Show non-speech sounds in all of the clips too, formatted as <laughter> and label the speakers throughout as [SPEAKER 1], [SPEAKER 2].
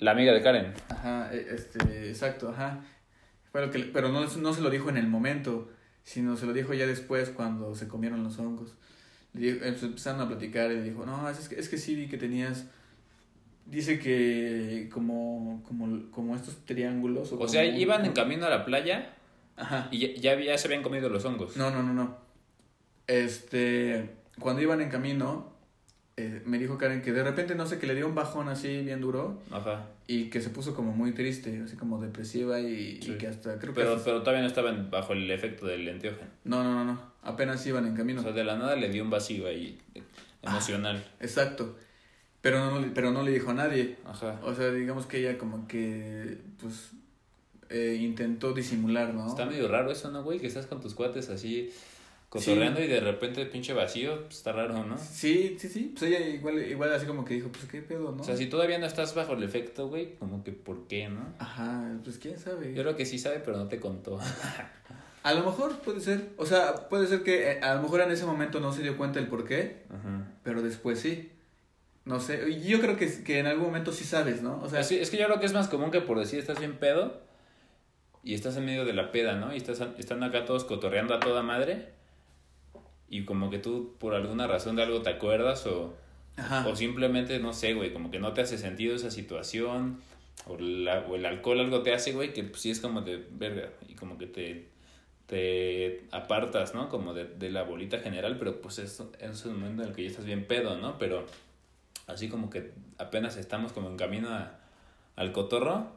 [SPEAKER 1] La amiga de Karen.
[SPEAKER 2] Ajá, e- este, exacto, ajá. Fue lo que, pero no, no se lo dijo en el momento, sino se lo dijo ya después cuando se comieron los hongos. Le dijo- em- empezaron a platicar y le dijo, no, es que, es que sí vi que tenías... Dice que como, como, como estos triángulos.
[SPEAKER 1] O sea,
[SPEAKER 2] como-
[SPEAKER 1] iban en camino a la playa
[SPEAKER 2] Ajá.
[SPEAKER 1] y ya, ya, había- se habían comido los hongos.
[SPEAKER 2] No, no, no, no. Este, cuando iban en camino, eh, me dijo Karen que de repente, no sé, que le dio un bajón así bien duro
[SPEAKER 1] Ajá.
[SPEAKER 2] y que se puso como muy triste, así como depresiva y, y que hasta creo que...
[SPEAKER 1] Pero, pero todavía no estaban bajo el efecto del enteógeno.
[SPEAKER 2] No, no, no, no, apenas iban en camino.
[SPEAKER 1] O sea, de la nada le dio un vacío ahí eh, emocional.
[SPEAKER 2] Exacto. Pero no, pero no le dijo a nadie.
[SPEAKER 1] Ajá.
[SPEAKER 2] O sea, digamos que ella como que, pues, eh, intentó disimular, ¿no?
[SPEAKER 1] Está medio raro eso, ¿no, güey? Que estás con tus cuates así cotorreando y de repente pinche vacío, pues, está raro, ¿no?
[SPEAKER 2] Sí, sí, sí. Pues ella igual, igual así como que dijo, pues, ¿qué pedo, no?
[SPEAKER 1] O sea, si todavía no estás bajo el efecto, güey, como que ¿por qué, no?
[SPEAKER 2] Ajá, pues, quién sabe.
[SPEAKER 1] Yo creo que sí sabe, pero no te contó. <laughs>
[SPEAKER 2] A lo mejor puede ser. O sea, puede ser que eh, a lo mejor en ese momento no se dio cuenta el por qué,
[SPEAKER 1] Ajá.
[SPEAKER 2] pero después sí. No sé. Yo creo que, que en algún momento sí sabes, ¿no? O sea,
[SPEAKER 1] Pues sí, es que yo creo que es más común que por decir estás bien pedo y estás en medio de la peda, ¿no? Y estás, están acá todos cotorreando a toda madre y como que tú por alguna razón de algo te acuerdas o,
[SPEAKER 2] ajá.
[SPEAKER 1] o simplemente, no sé, güey, como que no te hace sentido esa situación o, la, o el alcohol algo te hace, güey, que pues, sí es como de verga y como que te, te apartas, ¿no? Como de, de la bolita general, pero pues es, es un momento en el que ya estás bien pedo, ¿no? Pero así como que apenas estamos como en camino a- al cotorro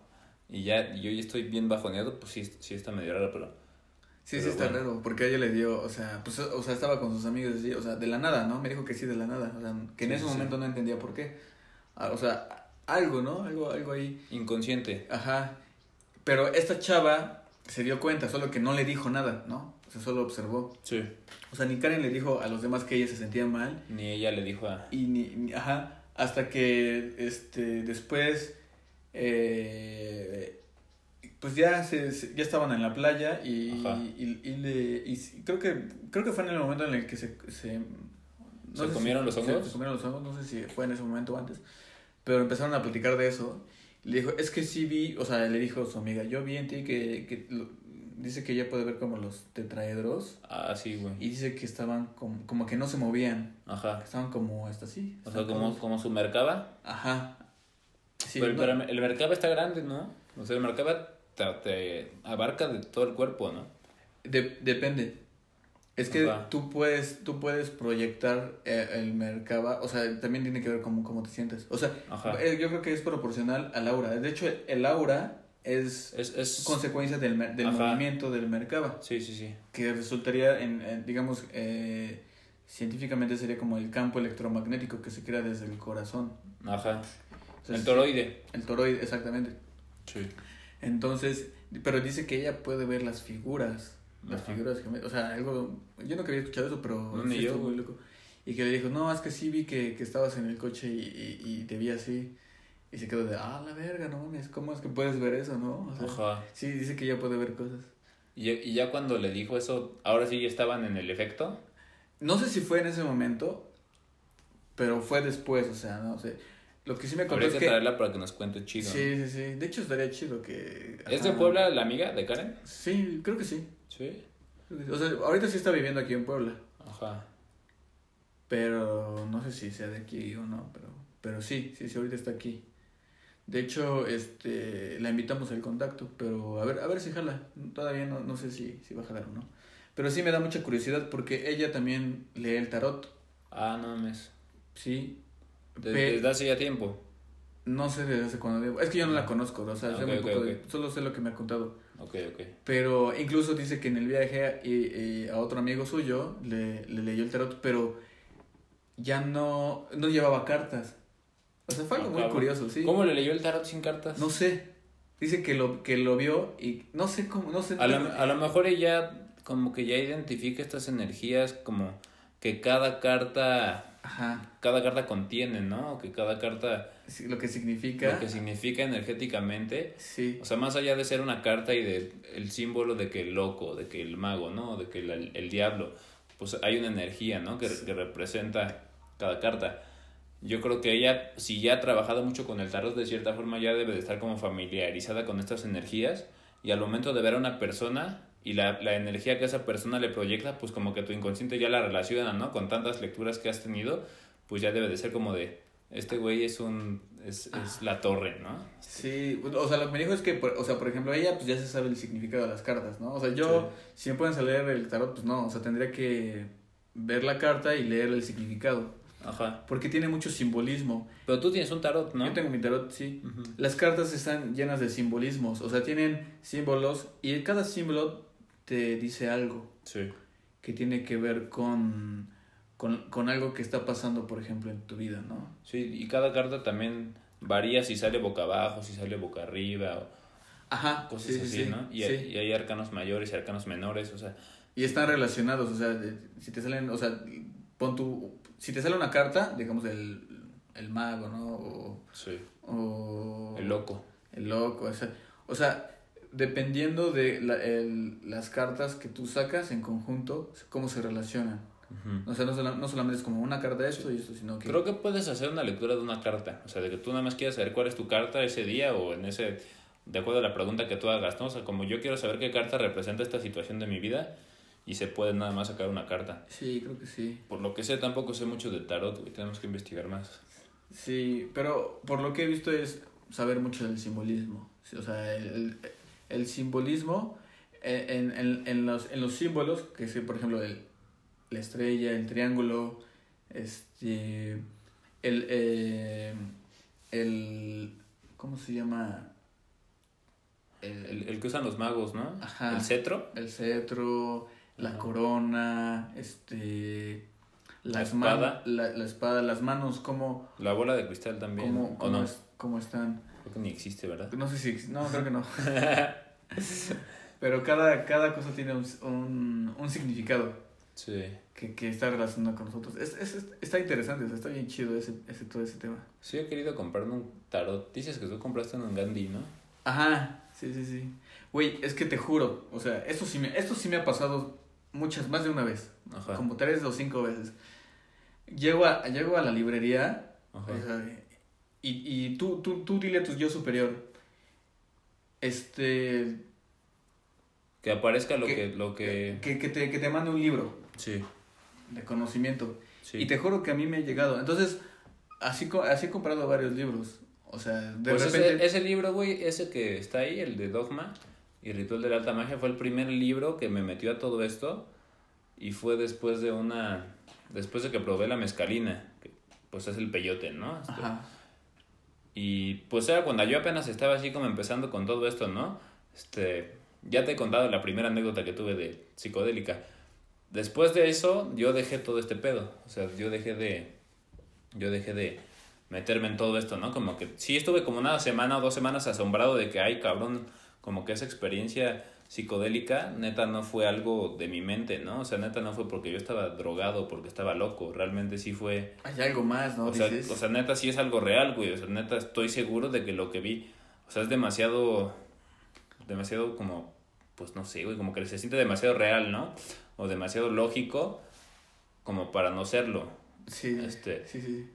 [SPEAKER 1] y ya yo ya estoy bien bajoneado, pues sí, sí está medio raro, pero...
[SPEAKER 2] Sí,
[SPEAKER 1] Pero
[SPEAKER 2] sí está
[SPEAKER 1] bueno.
[SPEAKER 2] raro, porque a ella le dio, o sea, pues, o sea, estaba con sus amigos, así, o sea, de la nada, ¿no? Me dijo que sí, de la nada, o sea, que en
[SPEAKER 1] Sí,
[SPEAKER 2] ese
[SPEAKER 1] sí, sí.
[SPEAKER 2] momento no entendía por qué. Ah, O sea, algo, ¿no? Algo, algo ahí.
[SPEAKER 1] Inconsciente.
[SPEAKER 2] Ajá. Pero esta chava se dio cuenta, solo que no le dijo nada, ¿no? O sea, solo observó.
[SPEAKER 1] Sí.
[SPEAKER 2] O sea, ni Karen le dijo a los demás que ella se sentía mal,
[SPEAKER 1] Ni ella le dijo a...
[SPEAKER 2] y ni, ni- ajá, hasta que, este, después, eh, pues ya se, se- ya estaban en la playa y, y, y le, y creo que, creo que fue en el momento en el que se, se,
[SPEAKER 1] ¿Se comieron los hongos?
[SPEAKER 2] Se, comieron los hongos, no sé si fue en ese momento o antes, pero empezaron a platicar de eso. Le dijo, es que sí vi, o sea, le dijo a su amiga, yo vi en ti que, que lo- dice que ella puede ver como los tetraedros
[SPEAKER 1] Ah, sí, güey.
[SPEAKER 2] y dice que estaban como, como que no se movían,
[SPEAKER 1] Ajá.
[SPEAKER 2] estaban como hasta así.
[SPEAKER 1] O sea, como, como su mercaba.
[SPEAKER 2] Ajá. Sí,
[SPEAKER 1] pero,
[SPEAKER 2] no-
[SPEAKER 1] pero el mercaba está grande, ¿no? O sea, el mercaba te, te abarca de todo el cuerpo, ¿no?
[SPEAKER 2] de- depende. Es que
[SPEAKER 1] Ajá.
[SPEAKER 2] tú puedes, tú puedes proyectar eh, el mercaba, o sea, también tiene que ver cómo, cómo te sientes. O sea,
[SPEAKER 1] Ajá.
[SPEAKER 2] eh, yo creo que es proporcional al aura. De hecho, el aura es
[SPEAKER 1] Es, es...
[SPEAKER 2] consecuencia del, del movimiento del mercaba,
[SPEAKER 1] Sí, sí, sí.
[SPEAKER 2] que resultaría en, en, digamos, eh, científicamente sería como el campo electromagnético que se crea desde el corazón.
[SPEAKER 1] Ajá.
[SPEAKER 2] Entonces,
[SPEAKER 1] el toroide.
[SPEAKER 2] El toroide, exactamente.
[SPEAKER 1] Sí.
[SPEAKER 2] Entonces, pero dice que ella puede ver las figuras. Las
[SPEAKER 1] Ajá.
[SPEAKER 2] figuras que me- O sea, algo. Yo no quería escuchar eso, pero.
[SPEAKER 1] No, ni yo,
[SPEAKER 2] muy loco. Y que le dijo, no, es que sí vi que, que estabas en el coche y, y, y te vi así. Y se quedó de, ah, la verga, no mames, ¿cómo es que puedes ver eso, no? O sea,
[SPEAKER 1] Ajá.
[SPEAKER 2] Sí, dice que ella puede ver cosas.
[SPEAKER 1] Y, ya- y ya cuando le dijo eso, ahora sí ya estaban en el efecto.
[SPEAKER 2] No sé si fue en ese momento, pero fue después, o sea, no sé. Lo que sí me contó es
[SPEAKER 1] que traerla para que nos cuente chido.
[SPEAKER 2] Sí, sí, sí. De hecho, estaría chido que.
[SPEAKER 1] ¿Es de. Puebla la amiga de Karen?
[SPEAKER 2] Sí, creo que sí.
[SPEAKER 1] Sí.
[SPEAKER 2] O sea, ahorita sí está viviendo aquí en Puebla.
[SPEAKER 1] Ajá.
[SPEAKER 2] Pero no sé si sea de aquí o no, pero, pero sí, sí, sí, ahorita está aquí. De hecho, este, la invitamos al contacto, pero a ver, a ver si jala. Todavía no, no sé si, si va a jalar o no. Pero sí me da mucha curiosidad porque ella también lee el tarot,
[SPEAKER 1] Ah, no mames.
[SPEAKER 2] sí.
[SPEAKER 1] Desde, hace ya tiempo.
[SPEAKER 2] No sé desde hace cuándo. Es que yo no la conozco, o sea,
[SPEAKER 1] Ah,
[SPEAKER 2] sé
[SPEAKER 1] ok,
[SPEAKER 2] muy
[SPEAKER 1] ok,
[SPEAKER 2] poco de-
[SPEAKER 1] ok.
[SPEAKER 2] solo sé lo que me ha contado.
[SPEAKER 1] Ok, ok.
[SPEAKER 2] Pero incluso dice que en el viaje y a otro amigo suyo le, le leyó el tarot, pero ya no, no llevaba cartas. O sea, fue algo
[SPEAKER 1] Ah,
[SPEAKER 2] muy curioso, sí.
[SPEAKER 1] ¿Cómo le leyó el tarot sin cartas?
[SPEAKER 2] No sé. Dice que lo, que lo vio y no sé cómo, no sé.
[SPEAKER 1] A a lo mejor ella como que ya identifica estas energías como que cada carta
[SPEAKER 2] Ajá.
[SPEAKER 1] cada carta contiene, ¿no? Que cada carta
[SPEAKER 2] Sí, lo que significa.
[SPEAKER 1] lo que significa energéticamente,
[SPEAKER 2] Sí.
[SPEAKER 1] o sea, más allá de ser una carta y de el símbolo de que el loco, de que el mago, ¿no? De que el, el diablo, pues hay una energía, ¿no? Que, que representa cada carta. yo creo que ella, si ya ha trabajado mucho con el tarot, de cierta forma ya debe de estar como familiarizada con estas energías y al momento de ver a una persona y la, la energía que esa persona le proyecta, pues como que tu inconsciente ya la relaciona, ¿no? Con tantas lecturas que has tenido, pues ya debe de ser como de, este güey es un, es, es la torre, ¿no?
[SPEAKER 2] Sí, o sea, lo que me dijo es que, por- o sea, por ejemplo, ella pues ya se sabe el significado de las cartas, ¿no? O sea, yo, si me pueden leer el tarot, pues no, o sea, tendría que ver la carta y leer el significado,
[SPEAKER 1] Ajá.
[SPEAKER 2] porque tiene mucho simbolismo.
[SPEAKER 1] Pero tú tienes un tarot, ¿no?
[SPEAKER 2] Yo tengo mi tarot, sí.
[SPEAKER 1] Ujú.
[SPEAKER 2] Las cartas están llenas de simbolismos, o sea, tienen símbolos y cada símbolo te dice algo
[SPEAKER 1] Sí.
[SPEAKER 2] que tiene que ver con, con, con algo que está pasando, por ejemplo, en tu vida, ¿no?
[SPEAKER 1] Sí, y cada carta también varía si sale boca abajo, si sale boca arriba, o
[SPEAKER 2] Ajá,
[SPEAKER 1] cosas
[SPEAKER 2] sí, sí,
[SPEAKER 1] así,
[SPEAKER 2] sí,
[SPEAKER 1] ¿no? Y,
[SPEAKER 2] sí.
[SPEAKER 1] hay, y hay arcanos mayores y arcanos menores, o sea,
[SPEAKER 2] Y están relacionados, o sea, si te salen, o sea, pon tu, si te sale una carta, digamos el, el mago, ¿no? O,
[SPEAKER 1] sí.
[SPEAKER 2] o
[SPEAKER 1] El loco.
[SPEAKER 2] el loco, o sea, o sea dependiendo de la, el- las cartas que tú sacas en conjunto, cómo se relacionan. O sea, no, no solamente es como una carta de esto y esto, sino que...
[SPEAKER 1] Creo que puedes hacer una lectura de una carta, o sea, de que tú nada más quieras saber cuál es tu carta ese día o en ese, de acuerdo a la pregunta que tú hagas, ¿no? O sea, como yo quiero saber qué carta representa esta situación de mi vida y se puede nada más sacar una carta.
[SPEAKER 2] Sí, creo que sí.
[SPEAKER 1] Por lo que sé, tampoco sé mucho de tarot, güey, tenemos que investigar más.
[SPEAKER 2] Sí, pero por lo que he visto es saber mucho del simbolismo. O sea, el, el, el simbolismo eh, en, en, en, los, en los símbolos, que es por ejemplo el, la estrella, el triángulo, este, el, eh, el, ¿cómo se llama? El,
[SPEAKER 1] El, el que usan los magos, ¿no?
[SPEAKER 2] Ajá.
[SPEAKER 1] El cetro.
[SPEAKER 2] el cetro, la
[SPEAKER 1] Ajá.
[SPEAKER 2] corona, este,
[SPEAKER 1] La espada.
[SPEAKER 2] la, la espada, las manos, cómo,
[SPEAKER 1] La bola de cristal también.
[SPEAKER 2] cómo,
[SPEAKER 1] ¿O
[SPEAKER 2] cómo,
[SPEAKER 1] no?
[SPEAKER 2] es- cómo están.
[SPEAKER 1] Creo que ni existe, ¿verdad?
[SPEAKER 2] No sé si, no, creo que no. <laughs> <laughs> Pero cada, cada cosa tiene un, un, un significado
[SPEAKER 1] Sí.
[SPEAKER 2] que, que está relacionado con nosotros. Es, es, es- está interesante, o sea, está bien chido ese, ese, todo ese tema.
[SPEAKER 1] Sí, he querido comprarme un tarot. Dices que tú compraste un Gandhi, ¿no?
[SPEAKER 2] Ajá, sí, sí, sí. Güey, es que te juro, o sea, esto sí me, esto sí me ha pasado muchas, más de una vez,
[SPEAKER 1] Ajá.
[SPEAKER 2] como tres o cinco veces. Llego a, llego a la librería
[SPEAKER 1] Ajá.
[SPEAKER 2] o sea, y, y tú, tú, tú dile a tu yo superior, este,
[SPEAKER 1] Que aparezca lo
[SPEAKER 2] Que-
[SPEAKER 1] que... Lo que...
[SPEAKER 2] que, que, te, que te mande un libro
[SPEAKER 1] Sí,
[SPEAKER 2] de conocimiento.
[SPEAKER 1] sí.
[SPEAKER 2] Y te juro que a mí me ha llegado. Entonces, así, así he comprado varios libros. O sea, de
[SPEAKER 1] Pues
[SPEAKER 2] repente...
[SPEAKER 1] ese, ese libro, güey, ese que está ahí, el de Dogma y Ritual de la Alta Magia, fue el primer libro que me metió a todo esto. Y fue después de una... Después de que probé la mezcalina, que pues es el peyote, ¿no? Este,
[SPEAKER 2] Ajá.
[SPEAKER 1] Y pues era cuando yo apenas estaba así como empezando con todo esto, ¿no? Este, ya te he contado la primera anécdota que tuve de psicodélica. Después de eso, yo dejé todo este pedo. O sea, yo dejé de. Yo dejé de meterme en todo esto, ¿no? Como que sí estuve como una semana o dos semanas asombrado de que, ay, cabrón, como que esa experiencia psicodélica, neta, no fue algo de mi mente, ¿no? O sea, neta, no fue porque yo estaba drogado, porque estaba loco. Realmente sí fue
[SPEAKER 2] Hay algo más, ¿no?
[SPEAKER 1] o sea, o sea, neta, sí es algo real, güey. O sea, neta, estoy seguro de que lo que vi, o sea, es demasiado, demasiado como, pues no sé, güey, como que se siente demasiado real, ¿no? O demasiado lógico como para no serlo.
[SPEAKER 2] sí,
[SPEAKER 1] este-
[SPEAKER 2] sí, sí.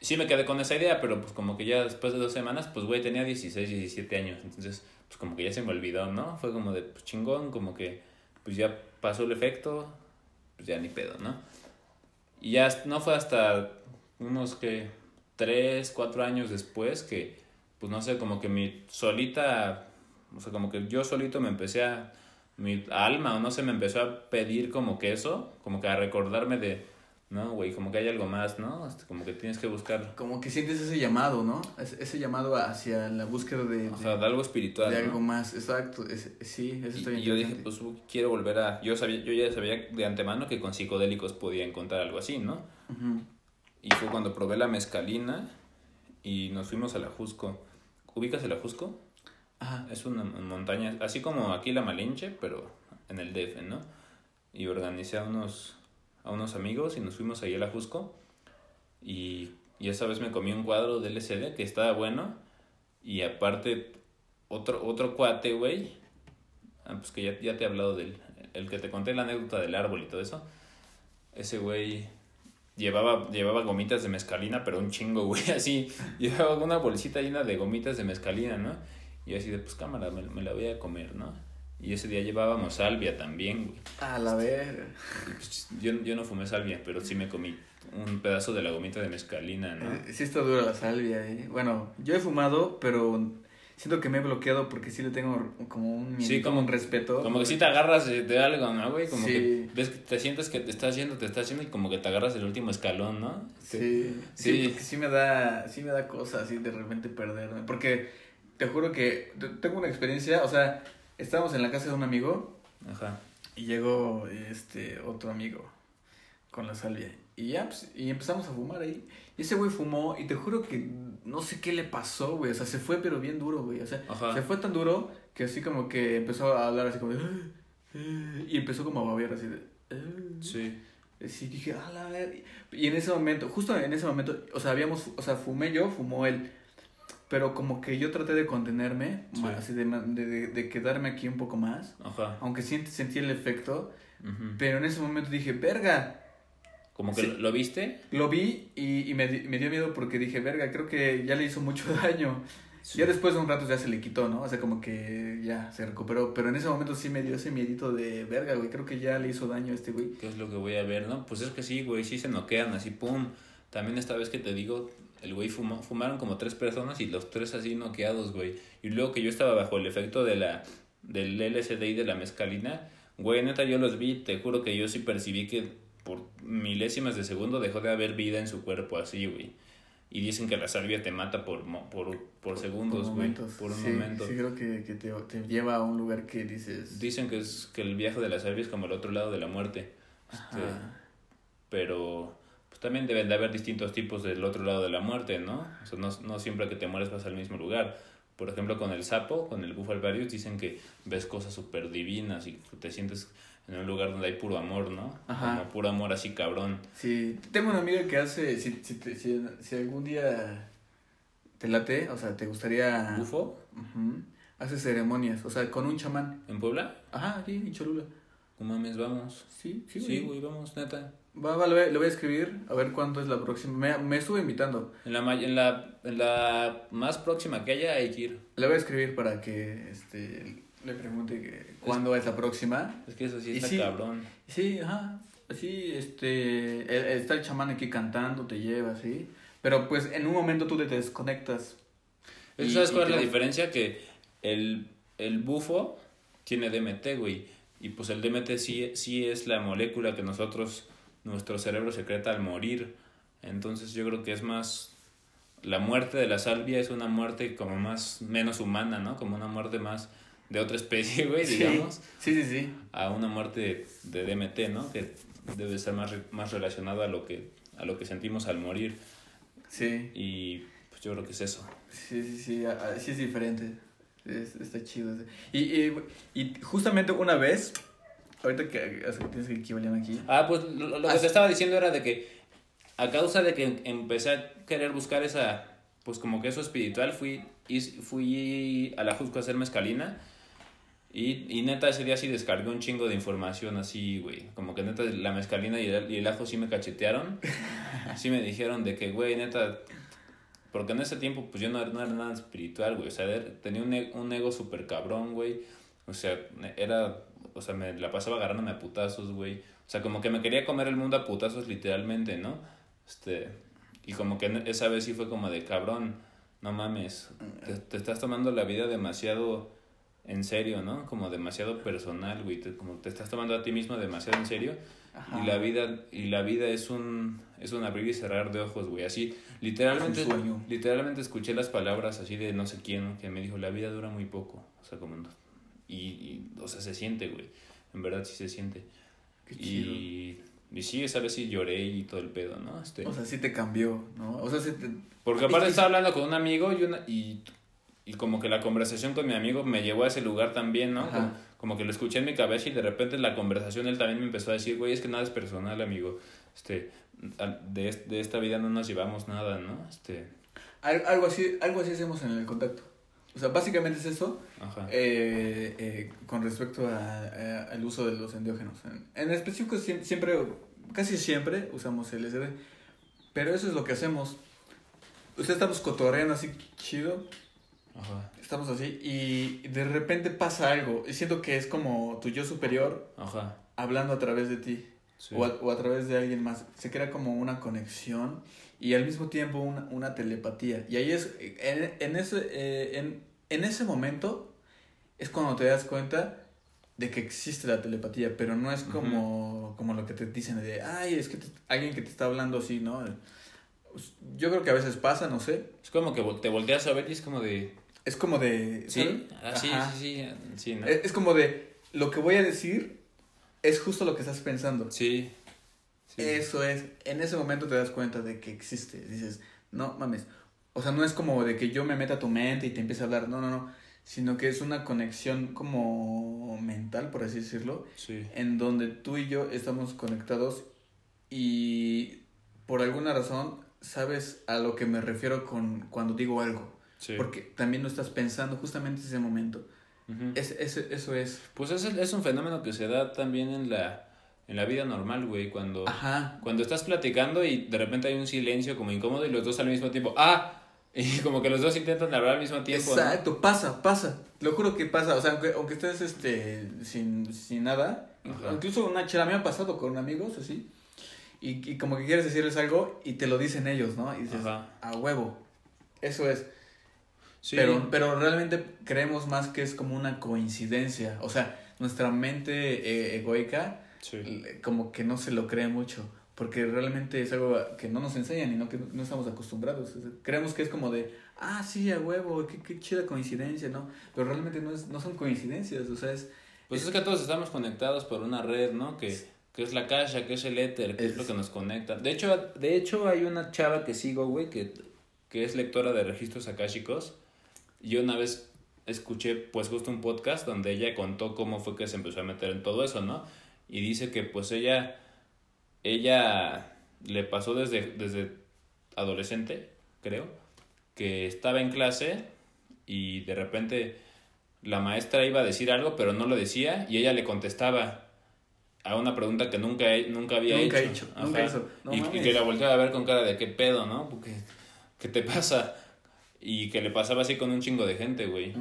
[SPEAKER 1] Sí me quedé con esa idea, pero pues como que ya después de dos semanas, pues güey, tenía 16, 17 años. Entonces, pues como que ya se me olvidó, ¿no? Fue como de, pues chingón, como que, pues ya pasó el efecto, pues ya ni pedo, ¿no? Y ya no fue hasta unos que tres, cuatro años después que, pues no sé, como que mi solita, o sea, como que yo solito me empecé a, mi alma, o no sé, me empezó a pedir como que eso, como que a recordarme de, no, güey, como que hay algo más, ¿no? Este, como que tienes que buscar,
[SPEAKER 2] Como que sientes ese llamado, ¿no? Ese, llamado hacia la búsqueda de,
[SPEAKER 1] o sea, de algo espiritual,
[SPEAKER 2] de
[SPEAKER 1] ¿no?
[SPEAKER 2] algo más. Exacto, ese- sí, eso
[SPEAKER 1] Y,
[SPEAKER 2] está bien
[SPEAKER 1] y yo dije, pues quiero volver a, yo sabía, yo ya sabía de antemano que con psicodélicos podía encontrar algo así, ¿no?
[SPEAKER 2] Ujú.
[SPEAKER 1] Y fue cuando probé la mezcalina y nos fuimos a la Jusco. ¿Ubicas el Ajusco?
[SPEAKER 2] Ajá.
[SPEAKER 1] Es una montaña, así como aquí la Malinche, pero en el DF, ¿no? Y organicé a unos, a unos amigos y nos fuimos ahí al Ajusco. Y, y esa vez me comí un cuadro de LCD que estaba bueno. Y aparte, otro, otro cuate, güey. Ah, pues que ya, ya te he hablado del. El que te conté la anécdota del árbol y todo eso. Ese güey llevaba, llevaba gomitas de mescalina, pero un chingo, <laughs> güey, así. Llevaba una bolsita llena de gomitas de mescalina, ¿no? Y así de, pues cámara, me, me la voy a comer, ¿no? Y ese día llevábamos salvia también, güey.
[SPEAKER 2] A la verga.
[SPEAKER 1] Pues, yo, yo no fumé salvia, pero sí me comí un pedazo de la gomita de mescalina, ¿no?
[SPEAKER 2] Eh, sí está dura la salvia, eh. Bueno, yo he fumado, pero siento que me he bloqueado porque sí le tengo como un,
[SPEAKER 1] Sí, como-
[SPEAKER 2] un respeto.
[SPEAKER 1] Como que si te agarras de, de algo, ¿no, güey? Como
[SPEAKER 2] Sí.
[SPEAKER 1] que ves que te sientes que te está haciendo, te está haciendo y como que te agarras el último escalón, ¿no?
[SPEAKER 2] Sí, sí,
[SPEAKER 1] Sí.
[SPEAKER 2] porque sí me da, sí me da cosa así de repente perderme. Porque te juro que te- tengo una experiencia, o sea, estábamos en la casa de un amigo
[SPEAKER 1] Ajá.
[SPEAKER 2] y llegó este otro amigo con la salvia. Y ya, pues, y empezamos a fumar ahí. Y ese güey fumó y te juro que no sé qué le pasó, güey. O sea, se fue pero bien duro, güey. O sea,
[SPEAKER 1] Ajá.
[SPEAKER 2] se fue tan duro que así como que empezó a hablar así como de... "Ah, ah", Y empezó como a babear así de... "Ah".
[SPEAKER 1] Sí.
[SPEAKER 2] Sí, dije, a la ver. Y en ese momento, justo en ese momento, o sea, habíamos, o sea, fumé yo, fumó él. Pero como que yo traté de contenerme,
[SPEAKER 1] Sí.
[SPEAKER 2] así de, de, de, quedarme aquí un poco más.
[SPEAKER 1] Ajá.
[SPEAKER 2] Aunque sí sentí el efecto.
[SPEAKER 1] Ujú.
[SPEAKER 2] Pero en ese momento dije, verga.
[SPEAKER 1] Como que
[SPEAKER 2] Sí.
[SPEAKER 1] lo, ¿lo viste.
[SPEAKER 2] Lo vi y, y me, me dio miedo porque dije, verga, creo que ya le hizo mucho <laughs> daño.
[SPEAKER 1] Sí.
[SPEAKER 2] Ya después de un rato ya se le quitó, ¿no? O sea, como que ya se recuperó. Pero en ese momento sí me dio ese miedito de, verga, güey, creo que ya le hizo daño a este güey.
[SPEAKER 1] ¿Qué es lo que voy a ver, no? Pues es que sí, güey, sí se noquean así, pum. También esta vez que te digo, el güey fumó, fumaron como tres personas y los tres así noqueados, güey. Y luego que yo estaba bajo el efecto de la del LSD y de la mescalina, güey, neta yo los vi, te juro que yo sí percibí que por milésimas de segundo dejó de haber vida en su cuerpo así, güey. Y dicen que la salvia te mata por por, por segundos, güey, por un
[SPEAKER 2] sí,
[SPEAKER 1] momento.
[SPEAKER 2] Sí, creo que, que te, te lleva a un lugar que dices...
[SPEAKER 1] Dicen que es que el viaje de la salvia es como el otro lado de la muerte. Este, pero pues también deben de haber distintos tipos del otro lado de la muerte, ¿no? O sea, no, no siempre que te mueres vas al mismo lugar. Por ejemplo, con el sapo, con el bufo alvarius, dicen que ves cosas súper divinas y te sientes en un lugar donde hay puro amor, ¿no?
[SPEAKER 2] Ajá.
[SPEAKER 1] Como puro amor así cabrón.
[SPEAKER 2] Sí, tengo una amiga que hace, si, si, te- si, si algún día te late, o sea, te gustaría...
[SPEAKER 1] ¿Bufo?
[SPEAKER 2] Ujú, hace ceremonias, o sea, con un chamán.
[SPEAKER 1] ¿En Puebla?
[SPEAKER 2] Ajá, sí, en Cholula.
[SPEAKER 1] No mames, vamos.
[SPEAKER 2] Sí, sí,
[SPEAKER 1] Sí,
[SPEAKER 2] güey.
[SPEAKER 1] güey, vamos, neta.
[SPEAKER 2] Va, va, le voy, a escribir a ver cuándo es la próxima. Me, me estuve invitando.
[SPEAKER 1] En la, ma- en, la, en la más próxima que haya hay que ir.
[SPEAKER 2] Le voy a escribir para que este, le pregunte que, cuándo es la próxima.
[SPEAKER 1] Es que eso sí
[SPEAKER 2] Y
[SPEAKER 1] está
[SPEAKER 2] sí.
[SPEAKER 1] cabrón.
[SPEAKER 2] Sí, ajá. Así, este, eh, está el chamán aquí cantando, te lleva, así. Pero pues en un momento tú te desconectas.
[SPEAKER 1] ¿Sabes cuál es la diferencia? Que el, el bufo tiene DMT, güey. Y pues el DMT sí, sí es la molécula que nosotros, nuestro cerebro secreta al morir. Entonces yo creo que es más... La muerte de la salvia es una muerte como más, menos humana, ¿no? Como una muerte más de otra especie, <laughs> güey,
[SPEAKER 2] Sí.
[SPEAKER 1] digamos.
[SPEAKER 2] Sí, sí, sí.
[SPEAKER 1] A una muerte de, DMT, ¿no? Que debe estar más, más relacionado a lo, que, a lo que sentimos al morir.
[SPEAKER 2] Sí,
[SPEAKER 1] Y pues yo creo que es eso.
[SPEAKER 2] sí, sí, sí, sí es diferente. Es- está chido. Y, y, y justamente una vez, ahorita que, tienes que equivaler aquí.
[SPEAKER 1] Ah, pues lo, lo
[SPEAKER 2] Ah,
[SPEAKER 1] que
[SPEAKER 2] sí.
[SPEAKER 1] te estaba diciendo era de que a causa de que empecé a querer buscar esa, pues como que eso espiritual, fui, fui a la Jusco a hacer mezcalina y, y neta ese día sí descargué un chingo de información así, güey. Como que neta la mezcalina y el, y el ajo sí me cachetearon. <laughs> Sí me dijeron de que, güey, neta... Porque en ese tiempo pues yo no, era nada espiritual, güey. O sea, tenía un, e- un ego súper cabrón, güey. O sea, era... O sea, me la pasaba agarrándome a putazos, güey. O sea, como que me quería comer el mundo a putazos literalmente, ¿no? Este... Y como que esa vez sí fue como de cabrón, no mames. Te, estás tomando la vida demasiado en serio, ¿no? Como demasiado personal, güey. Como te estás tomando a ti mismo demasiado en serio.
[SPEAKER 2] Ajá.
[SPEAKER 1] Y la vida, y la vida es un, es un abrir y cerrar de ojos, güey. Así, literalmente, literalmente escuché las palabras así de no sé quién, que me dijo, la vida dura muy poco. O sea, como, y, y, o sea, se siente, güey. En verdad sí se siente.
[SPEAKER 2] Qué chido.
[SPEAKER 1] Y, y sí, esa vez sí lloré y todo el pedo, ¿no? Este,
[SPEAKER 2] O sea, sí te cambió, ¿no? O sea, sí te...
[SPEAKER 1] porque aparte estaba hablando con un amigo y, una, y, y como que la conversación con mi amigo me llevó a ese lugar también, ¿no? Como, como que lo escuché en mi cabeza y de repente la conversación él también me empezó a decir, güey, es que nada es personal, amigo. Este, de, de esta vida no nos llevamos nada, ¿no? Este,
[SPEAKER 2] Al- Algo así, algo así hacemos en el contacto. O sea, básicamente es eso eh, eh, con respecto a, a- al uso de los endiógenos. En, en específico siem- siempre casi siempre usamos LSD. Pero eso es lo que hacemos. Usted estamos cotorreando así chido.
[SPEAKER 1] Ajá.
[SPEAKER 2] Estamos así y de repente pasa algo. Y siento que es como tu yo superior
[SPEAKER 1] Ajá.
[SPEAKER 2] hablando a través de ti.
[SPEAKER 1] Sí.
[SPEAKER 2] O, a, o a través de alguien más. Se crea como una conexión y al mismo tiempo una, una telepatía. Y ahí es, en, en, ese, eh, en, en ese momento es cuando te das cuenta de que existe la telepatía, pero no es como, como lo que te dicen de, ay, es que te- alguien que te está hablando así, ¿no? Pues, Yo creo que a veces pasa, no sé.
[SPEAKER 1] Es como que te volteas a ver y es como de...
[SPEAKER 2] Es como de...
[SPEAKER 1] Sí, ah, sí, sí, sí, sí, ¿no?
[SPEAKER 2] Es, es como de, lo que voy a decir es justo lo que estás pensando.
[SPEAKER 1] Sí. sí.
[SPEAKER 2] Eso es, en ese momento te das cuenta de que existe. Dices, no mames. O sea, no es como de que yo me meta a tu mente y te empiece a hablar. No, no, no. Sino que es una conexión como mental, por así decirlo,
[SPEAKER 1] Sí.
[SPEAKER 2] en donde tú y yo estamos conectados y por alguna razón sabes a lo que me refiero con cuando digo algo.
[SPEAKER 1] Sí.
[SPEAKER 2] Porque también lo estás pensando justamente en ese momento.
[SPEAKER 1] Ujú.
[SPEAKER 2] Es, es, eso es.
[SPEAKER 1] Pues es, es un fenómeno que se da también en la, en la vida normal, güey, cuando...
[SPEAKER 2] Ajá.
[SPEAKER 1] Cuando estás platicando y de repente hay un silencio como incómodo y los dos al mismo tiempo, ¡ah! <laughs> Y como que los dos intentan hablar al mismo tiempo. ¿no?
[SPEAKER 2] Exacto, pasa, pasa. Lo juro que pasa. O sea, aunque, aunque estés este, sin, sin nada,
[SPEAKER 1] Ajá.
[SPEAKER 2] incluso una chela me ha pasado con amigos así. Y, y como que quieres decirles algo y te lo dicen ellos, ¿no? Y dices,
[SPEAKER 1] Ajá.
[SPEAKER 2] a huevo. Eso es.
[SPEAKER 1] Sí.
[SPEAKER 2] Pero, pero realmente creemos más que es como una coincidencia. O sea, nuestra mente eh, egoica
[SPEAKER 1] Sí.
[SPEAKER 2] l- como que no se lo cree mucho. Porque realmente es algo que no nos enseñan y no que no estamos acostumbrados. Creemos que es como de, ah, sí, a huevo, qué, qué chida coincidencia, ¿no? Pero realmente no, es, no son coincidencias, o sea, es...
[SPEAKER 1] Pues es que todos estamos conectados por una red, ¿no? Que, que es la caja, que es el éter, que es,
[SPEAKER 2] Es-
[SPEAKER 1] lo que nos conecta. De hecho, de hecho hay una chava que sigo, güey, que, que es lectora de registros akáshicos. Yo una vez escuché, pues, justo un podcast donde ella contó cómo fue que se empezó a meter en todo eso, ¿no? Y dice que, pues, ella, ella le pasó desde, desde adolescente, creo, que estaba en clase y de repente la maestra iba a decir algo, pero no lo decía, y ella le contestaba a una pregunta que nunca, nunca había
[SPEAKER 2] Nunca
[SPEAKER 1] hecho.
[SPEAKER 2] hecho, nunca hizo. No
[SPEAKER 1] y, que la volteaba a ver con cara de qué pedo, ¿no? Porque, ¿qué te pasa? Y que le pasaba así con un chingo de gente, güey.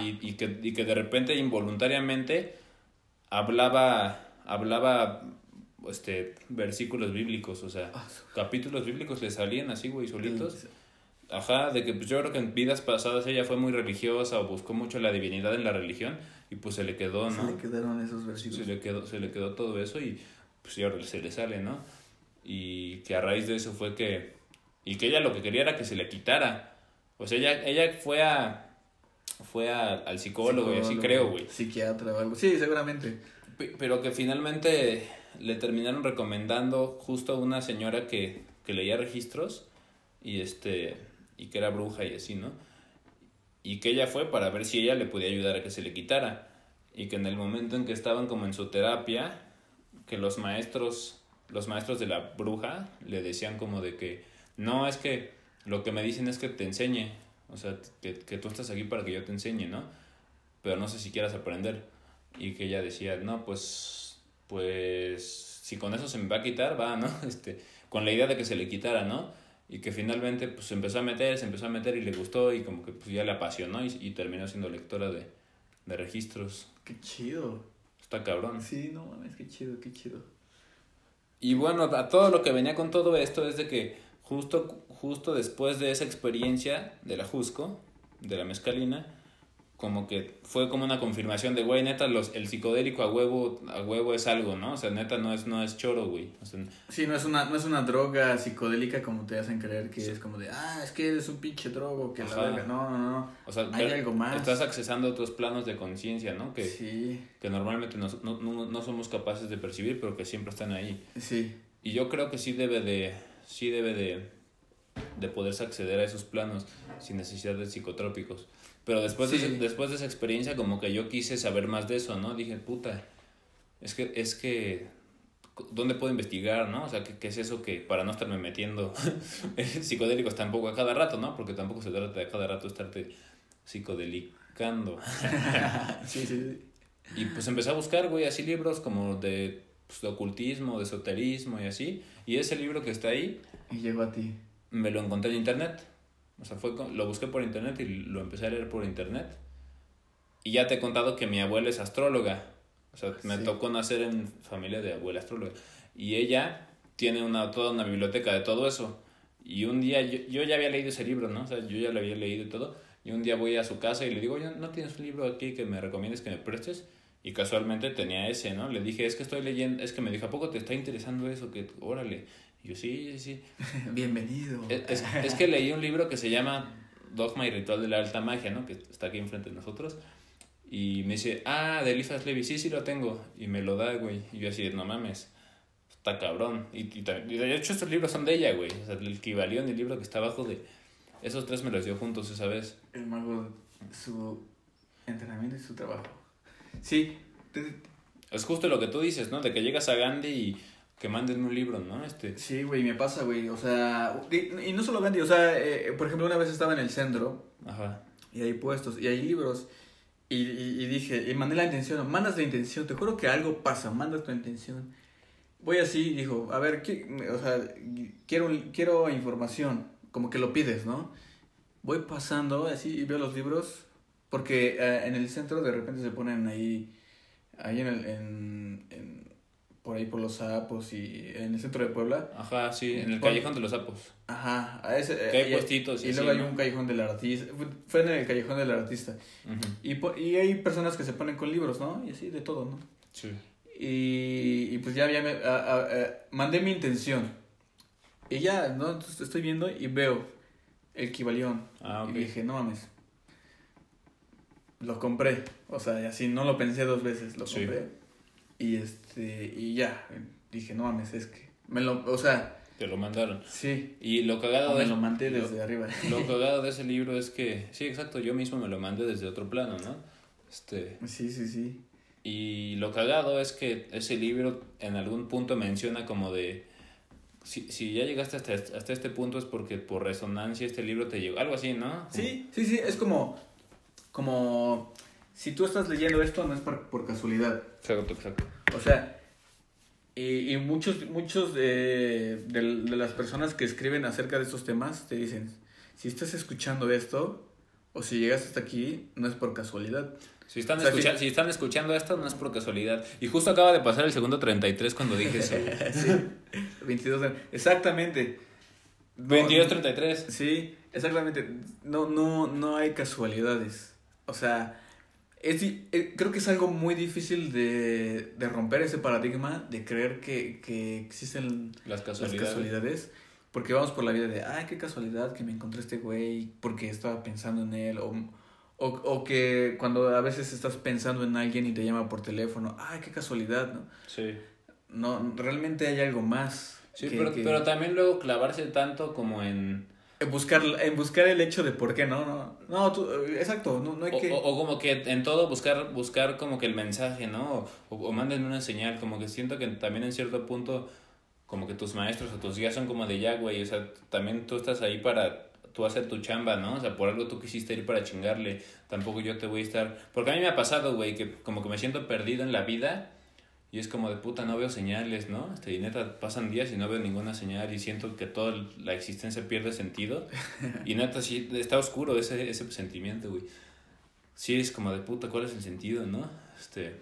[SPEAKER 1] Y, y, que, y que de repente involuntariamente hablaba, hablaba este, versículos bíblicos, o sea,
[SPEAKER 2] Ah,
[SPEAKER 1] capítulos bíblicos le salían así, güey, solitos. Ajá, de que pues yo creo que en vidas pasadas ella fue muy religiosa o buscó mucho la divinidad en la religión y pues se le quedó,
[SPEAKER 2] Se
[SPEAKER 1] ¿no?
[SPEAKER 2] le quedaron esos
[SPEAKER 1] Se
[SPEAKER 2] versículos.
[SPEAKER 1] le quedó, se le quedó todo eso y pues ya se le sale, ¿no? Y que a raíz de eso fue que... Y que ella lo que quería era que se le quitara. O sea, ella, ella fue a... Fue a- al psicólogo, y así creo, güey.
[SPEAKER 2] Psiquiatra o algo. Sí, seguramente.
[SPEAKER 1] Pe- Pero que finalmente le terminaron recomendando justo a una señora que, que leía registros y este y que era bruja y así, ¿no? Y que ella fue para ver si ella le podía ayudar a que se le quitara. Y que en el momento en que estaban como en su terapia, que los maestros, los maestros de la bruja le decían como de que, no, es que lo que me dicen es que te enseñe, o sea, que, que tú estás aquí para que yo te enseñe, ¿no? Pero no sé si quieras aprender. Y que ella decía, no, pues, pues, si con eso se me va a quitar, va, ¿no? <laughs> Este, con la idea de que se le quitara, ¿no? Y que finalmente, pues, se empezó a meter, se empezó a meter y le gustó y como que, pues, ya le apasionó y, y terminó siendo lectora de, de registros.
[SPEAKER 2] Qué chido.
[SPEAKER 1] Está cabrón.
[SPEAKER 2] Sí, no mames, qué chido, qué chido.
[SPEAKER 1] Y bueno, a todo lo que venía con todo esto es de que justo, justo después de esa experiencia de la Jusco, de la mezcalina, como que fue como una confirmación de, güey, neta, los, el psicodélico a huevo, a huevo es algo, ¿no? O sea, neta, no es, no es choro, güey. O sea,
[SPEAKER 2] Sí, no es una, no es una droga psicodélica como te hacen creer que es como de, ah, es que eres un pinche drogo, que
[SPEAKER 1] Ajá.
[SPEAKER 2] la verga. No, no, no.
[SPEAKER 1] o sea
[SPEAKER 2] Hay algo más.
[SPEAKER 1] estás accesando a otros planos de conciencia, ¿no? Que,
[SPEAKER 2] Sí,
[SPEAKER 1] que normalmente nos- no, no, no somos capaces de percibir, pero que siempre están ahí.
[SPEAKER 2] sí.
[SPEAKER 1] Y yo creo que sí debe de, sí debe de, de poderse acceder a esos planos sin necesidad de psicotrópicos. Pero después, de,
[SPEAKER 2] Sí.
[SPEAKER 1] ese- después de esa experiencia como que yo quise saber más de eso, ¿no? Dije, puta, es que, es que, ¿dónde puedo investigar, no? O sea, ¿qué, qué es eso que, para no estarme metiendo <laughs> psicodélicos tampoco a cada rato, ¿no? Porque tampoco se trata de a cada rato estarte psicodelicando. <laughs>
[SPEAKER 2] sí, sí, sí.
[SPEAKER 1] Y pues empecé a buscar, güey, así libros como de pues, de ocultismo, de esoterismo y así. Y ese libro que está ahí...
[SPEAKER 2] Y llegó a ti.
[SPEAKER 1] Me lo encontré en internet. O sea, fue lo busqué por internet y lo empecé a leer por internet. Y ya te he contado que mi abuela es astróloga. O sea, me tocó nacer en familia de abuela astróloga. Y ella tiene una, toda una biblioteca de todo eso. Y un día, yo, yo ya había leído ese libro, ¿no? O sea, yo ya lo había leído y todo. Y un día voy a su casa y le digo, oye, ¿no tienes un libro aquí que me recomiendes que me prestes? Y casualmente tenía ese, ¿no? Le dije, es que estoy leyendo, es que me dijo, ¿a poco te está interesando eso? Que, órale. Y yo, sí, sí. <laughs>
[SPEAKER 2] Bienvenido.
[SPEAKER 1] Es, es, que leí un libro que se llama Dogma y Ritual de la Alta Magia, ¿no? Que está aquí enfrente de nosotros. Y me dice, ah, de Eliphas Levi, sí, sí lo tengo. Y me lo da, güey. Y yo así, no mames, está cabrón. Y, y, de hecho estos libros son de ella, güey. O sea, el equivalión el libro que está abajo de... Esos tres me los dio juntos esa vez.
[SPEAKER 2] El mago, su entrenamiento y su trabajo. Sí.
[SPEAKER 1] Es justo lo que tú dices, ¿no? De que llegas a Gandhi y que manden un libro, ¿no? Este...
[SPEAKER 2] Sí, güey, me pasa, güey. O sea, y, no solo Gandhi, o sea, eh, por ejemplo, una vez estaba en el centro. Ajá. Y hay puestos, y hay libros. Y, y, dije, y mandé la intención, mandas la intención, te juro que algo pasa, mandas tu intención. Voy así, dijo, a ver, o sea, quiero, quiero información como que lo pides, ¿no? Voy pasando así y veo los libros, porque eh, en el centro de repente se ponen ahí, ahí en el, en, por ahí por los sapos y en el centro de Puebla.
[SPEAKER 1] Ajá, sí, en el callejón de los sapos.
[SPEAKER 2] Ajá, a ese,
[SPEAKER 1] que hay puestitos
[SPEAKER 2] y, y luego hay un callejón del artista, fue en el callejón del artista. y, y hay personas que se ponen con libros, ¿no? Y así, de todo, ¿no? Sí. Y, y pues ya, ya me, mandé mi intención y ya, ¿no? Entonces estoy viendo y veo el Kibalión. Ah, Y dije, no mames. Lo compré. O sea, así no lo pensé dos veces, lo compré. Y este, y ya, dije, no mames, es que. Me lo, o sea.
[SPEAKER 1] Te lo mandaron.
[SPEAKER 2] Sí.
[SPEAKER 1] Y lo cagado
[SPEAKER 2] de. Me lo mandé desde arriba. <laughs>
[SPEAKER 1] Lo cagado de ese libro es que. Sí, exacto, yo mismo me lo mandé desde otro plano, ¿no? Este.
[SPEAKER 2] Sí, sí, sí.
[SPEAKER 1] Y lo cagado es que ese libro en algún punto menciona como de si, si ya llegaste hasta, hasta este punto es porque por resonancia este libro te llegó. Algo así, ¿no?
[SPEAKER 2] Sí, sí, sí. Es como. Como. Si tú estás leyendo esto, no es por, por casualidad.
[SPEAKER 1] Exacto, exacto.
[SPEAKER 2] O sea. Y, y muchos, muchos de, de, de las personas que escriben acerca de estos temas te dicen: si estás escuchando esto, o si llegaste hasta aquí, no es por casualidad.
[SPEAKER 1] Si están, escuchando, si... están escuchando esto, no es por casualidad. Y justo acaba de pasar el segundo 33 cuando dije eso. <laughs>
[SPEAKER 2] sí, 22. Exactamente.
[SPEAKER 1] 22-33.
[SPEAKER 2] Sí, exactamente. No, no, no hay casualidades. O sea, es, eh, creo que es algo muy difícil de, de romper ese paradigma de creer que, que existen
[SPEAKER 1] las casualidades.
[SPEAKER 2] las casualidades. Porque vamos por la vida de, ay, qué casualidad que me encontré este güey porque estaba pensando en él. O, o, o, que cuando a veces estás pensando en alguien y te llama por teléfono, ay, qué casualidad, ¿no? Sí. No, realmente hay algo más.
[SPEAKER 1] Sí, pero, pero también luego clavarse tanto como en...
[SPEAKER 2] En buscar, en buscar el hecho de por qué, ¿no? No, no tú, exacto, no, no hay
[SPEAKER 1] o,
[SPEAKER 2] que...
[SPEAKER 1] O, como que en todo buscar, buscar como que el mensaje, ¿no? O, o manden una señal, como que siento que también en cierto punto como que tus maestros o tus guías son como de ya, güey, o sea, también tú estás ahí para tú hacer tu chamba, ¿no? O sea, por algo tú quisiste ir para chingarle, tampoco yo te voy a estar... Porque a mí me ha pasado, güey, que como que me siento perdido en la vida y es como de puta, no veo señales, ¿no? Este, y neta, pasan días y no veo ninguna señal y siento que toda la existencia pierde sentido. <laughs> Y neta, sí, está oscuro ese, ese sentimiento, güey. Sí, es como de puta, ¿cuál es el sentido, no? Este...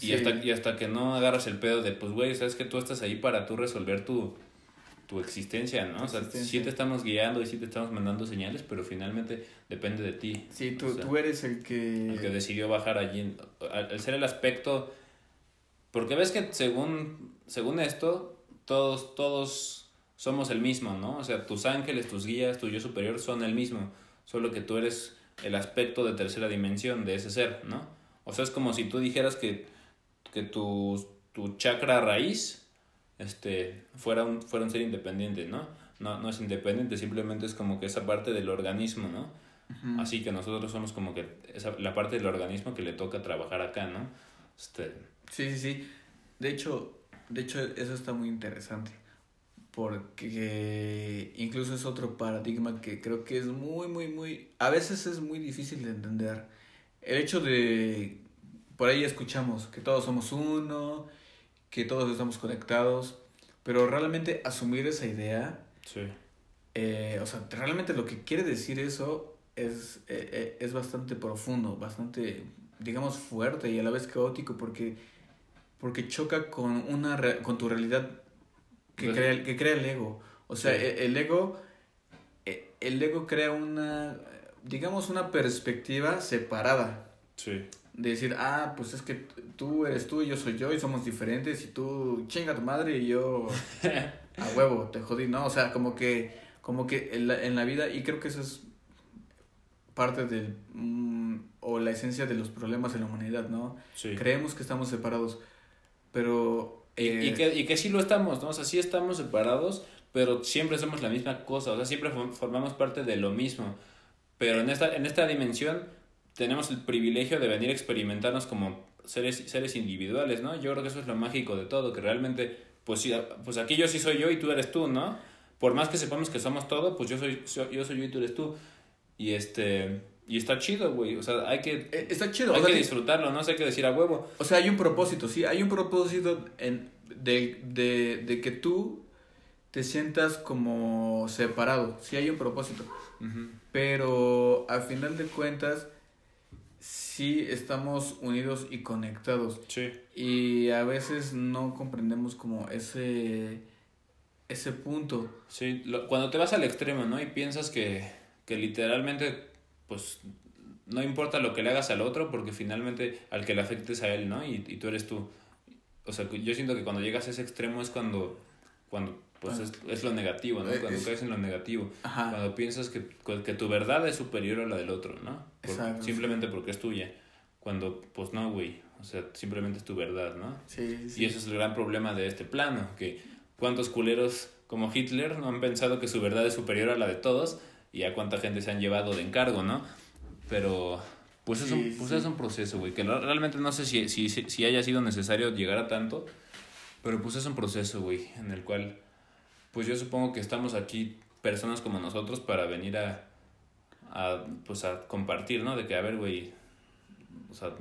[SPEAKER 1] Y, hasta, y hasta que no agarras el pedo de, pues, güey, sabes que tú estás ahí para tú resolver tu, tu existencia, ¿no? O sea, sí te estamos guiando y sí te estamos mandando señales, pero finalmente depende de ti.
[SPEAKER 2] Sí, tú, tú eres el que...
[SPEAKER 1] El que decidió bajar allí. Al, ser el aspecto... Porque ves que según, según esto, todos, todos somos el mismo, ¿no? O sea, tus ángeles, tus guías, tu yo superior son el mismo, solo que tú eres el aspecto de tercera dimensión de ese ser, ¿no? O sea, es como si tú dijeras que, que tu, tu chakra raíz este, fuera, un, fuera un ser independiente, ¿no? ¿no? No es independiente, simplemente es como que esa parte del organismo, ¿no? Así que nosotros somos como que esa, la parte del organismo que le toca trabajar acá, ¿no? Este...
[SPEAKER 2] Sí, sí, sí. De hecho, de hecho, eso está muy interesante. Porque incluso es otro paradigma que creo que es muy, muy, muy... A veces es muy difícil de entender. El hecho de... Por ahí escuchamos que todos somos uno, que todos estamos conectados, pero realmente asumir esa idea,
[SPEAKER 1] Sí.
[SPEAKER 2] eh, o sea, realmente lo que quiere decir eso es, eh, eh, es bastante profundo, bastante, digamos, fuerte y a la vez caótico porque, porque choca con, una, re- con tu realidad que,
[SPEAKER 1] Pues-
[SPEAKER 2] crea, que crea el ego. O sea,
[SPEAKER 1] Sí.
[SPEAKER 2] el, el ego, eh, el ego crea una, digamos, una perspectiva separada.
[SPEAKER 1] Sí.
[SPEAKER 2] De decir, ah, pues es que tú eres tú y yo soy yo y somos diferentes y tú chinga tu madre y yo <laughs> a huevo, te jodí, ¿no? O sea, como que, como que en la, en la vida, y creo que eso es parte del, mm, o la esencia de los problemas en la humanidad, ¿no?
[SPEAKER 1] Sí.
[SPEAKER 2] Creemos que estamos separados, pero...
[SPEAKER 1] Y,
[SPEAKER 2] eh,
[SPEAKER 1] y que, y que sí lo estamos, ¿no? O sea, sí estamos separados, pero siempre somos la misma cosa, o sea, siempre fo- formamos parte de lo mismo. Pero en esta, en esta dimensión tenemos el privilegio de venir a experimentarnos como seres, seres individuales, ¿no? Yo creo que eso es lo mágico de todo, que realmente, pues, sí, pues aquí yo sí soy yo y tú eres tú, ¿no? Por más que sepamos que somos todo, pues yo soy, so- yo soy yo y tú eres tú. Y este, y está chido, güey, o sea, hay que,
[SPEAKER 2] eh, está chido,
[SPEAKER 1] hay
[SPEAKER 2] o sea,
[SPEAKER 1] que disfrutarlo, ¿no? O sea, hay que decir a huevo.
[SPEAKER 2] O sea, hay un propósito, sí, hay un propósito en, de, de, de que tú te sientas como separado, sí hay un propósito, pero al final de cuentas sí estamos unidos y conectados
[SPEAKER 1] Sí.
[SPEAKER 2] y a veces no comprendemos como ese ese punto.
[SPEAKER 1] Sí, lo- cuando te vas al extremo, ¿no? Y piensas que, que literalmente, pues, no importa lo que le hagas al otro, porque finalmente al que le afectes a él, ¿no? Y, y tú eres tú. O sea, yo siento que cuando llegas a ese extremo es cuando, cuando pues, es, es lo negativo, ¿no?
[SPEAKER 2] Eh,
[SPEAKER 1] Cuando
[SPEAKER 2] es-
[SPEAKER 1] caes en lo negativo.
[SPEAKER 2] Ajá.
[SPEAKER 1] Cuando piensas que, que tu verdad es superior a la del otro, ¿no? Por-
[SPEAKER 2] Exacto,
[SPEAKER 1] simplemente porque es tuya. Cuando, pues, no, güey. O sea, simplemente es tu verdad, ¿no?
[SPEAKER 2] Sí, sí.
[SPEAKER 1] Y ese es el gran problema de este plano, que cuántos culeros como Hitler no han pensado que su verdad es superior a la de todos y a cuánta gente se han llevado de encargo, ¿no? Pero pues, es, un,
[SPEAKER 2] Sí,
[SPEAKER 1] pues
[SPEAKER 2] sí.
[SPEAKER 1] es un proceso, güey, que realmente no sé si, si, si, haya sido necesario llegar a tanto, pero pues es un proceso, güey, en el cual pues yo supongo que estamos aquí personas como nosotros para venir a, a pues a compartir, ¿no? De que, a ver, güey, o sea,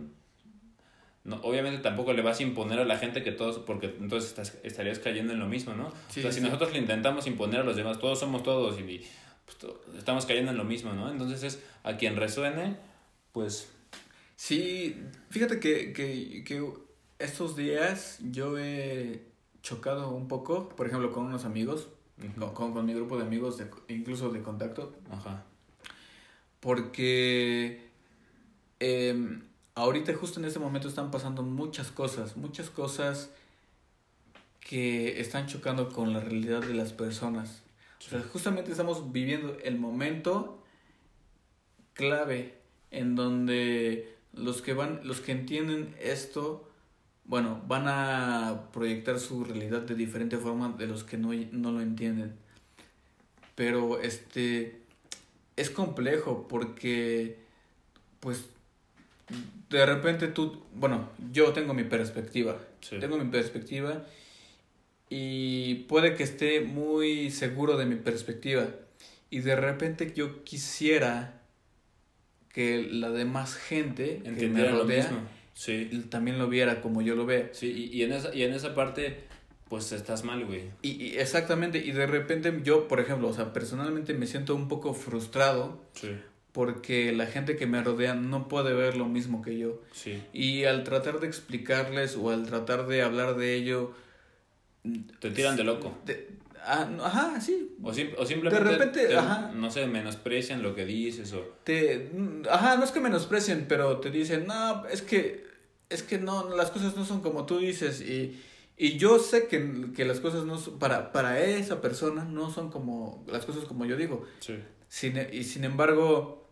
[SPEAKER 1] no, obviamente tampoco le vas a imponer a la gente que todos, porque entonces estás, estarías cayendo en lo mismo, ¿no?
[SPEAKER 2] Sí,
[SPEAKER 1] o sea, si nosotros le intentamos imponer a los demás, todos somos todos y pues, estamos cayendo en lo mismo, ¿no? Entonces es a quien resuene, pues
[SPEAKER 2] Sí, fíjate que, que, que estos días yo he chocado un poco, por ejemplo, con unos amigos, con, con, con mi grupo de amigos, de- incluso de contacto,
[SPEAKER 1] Ajá.
[SPEAKER 2] porque em, ahorita justo en este momento están pasando muchas cosas, muchas cosas que están chocando con la realidad de las personas. O sea, justamente estamos viviendo el momento clave en donde los que van, los que entienden esto, bueno, van a proyectar su realidad de diferente forma de los que no, no lo entienden. Pero este es complejo porque pues de repente tú, bueno, yo tengo mi perspectiva,
[SPEAKER 1] Sí.
[SPEAKER 2] tengo mi perspectiva y puede que esté muy seguro de mi perspectiva y de repente yo quisiera que la demás gente que me
[SPEAKER 1] lo
[SPEAKER 2] rodea
[SPEAKER 1] mismo. Sí.
[SPEAKER 2] también lo viera como yo lo veo.
[SPEAKER 1] Sí, y, y en esa, y en esa parte, pues estás mal, güey.
[SPEAKER 2] Y, y exactamente, y de repente yo, por ejemplo, o sea, personalmente me siento un poco frustrado
[SPEAKER 1] Sí.
[SPEAKER 2] porque la gente que me rodea no puede ver lo mismo que yo.
[SPEAKER 1] Sí.
[SPEAKER 2] Y al tratar de explicarles o al tratar de hablar de ello...
[SPEAKER 1] Te tiran de loco.
[SPEAKER 2] ah, no, ajá, sí.
[SPEAKER 1] O, sim- o simplemente,
[SPEAKER 2] De repente,
[SPEAKER 1] te-
[SPEAKER 2] ajá.
[SPEAKER 1] no sé, menosprecian lo que dices o...
[SPEAKER 2] Te, ajá, no es que menosprecien, pero te dicen, no, es que, es que no, las cosas no son como tú dices. Y, y yo sé que, que las cosas no son, para, para esa persona no son como, las cosas como yo digo.
[SPEAKER 1] Sí.
[SPEAKER 2] Sin, y sin embargo,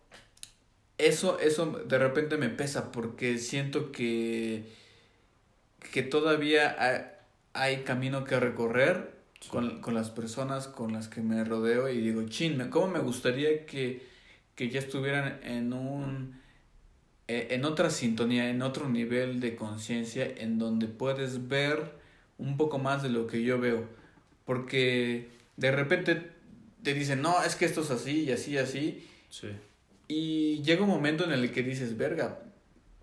[SPEAKER 2] eso, eso de repente me pesa porque siento que, que todavía hay, camino que recorrer
[SPEAKER 1] Sí.
[SPEAKER 2] con, con las personas con las que me rodeo y digo, chin, ¿cómo me gustaría que, que ya estuvieran en un eh, en otra sintonía, en otro nivel de conciencia en donde puedes ver un poco más de lo que yo veo? Porque de repente te dicen, no, es que esto es así y así y así.
[SPEAKER 1] Sí.
[SPEAKER 2] Y llega un momento en el que dices, verga,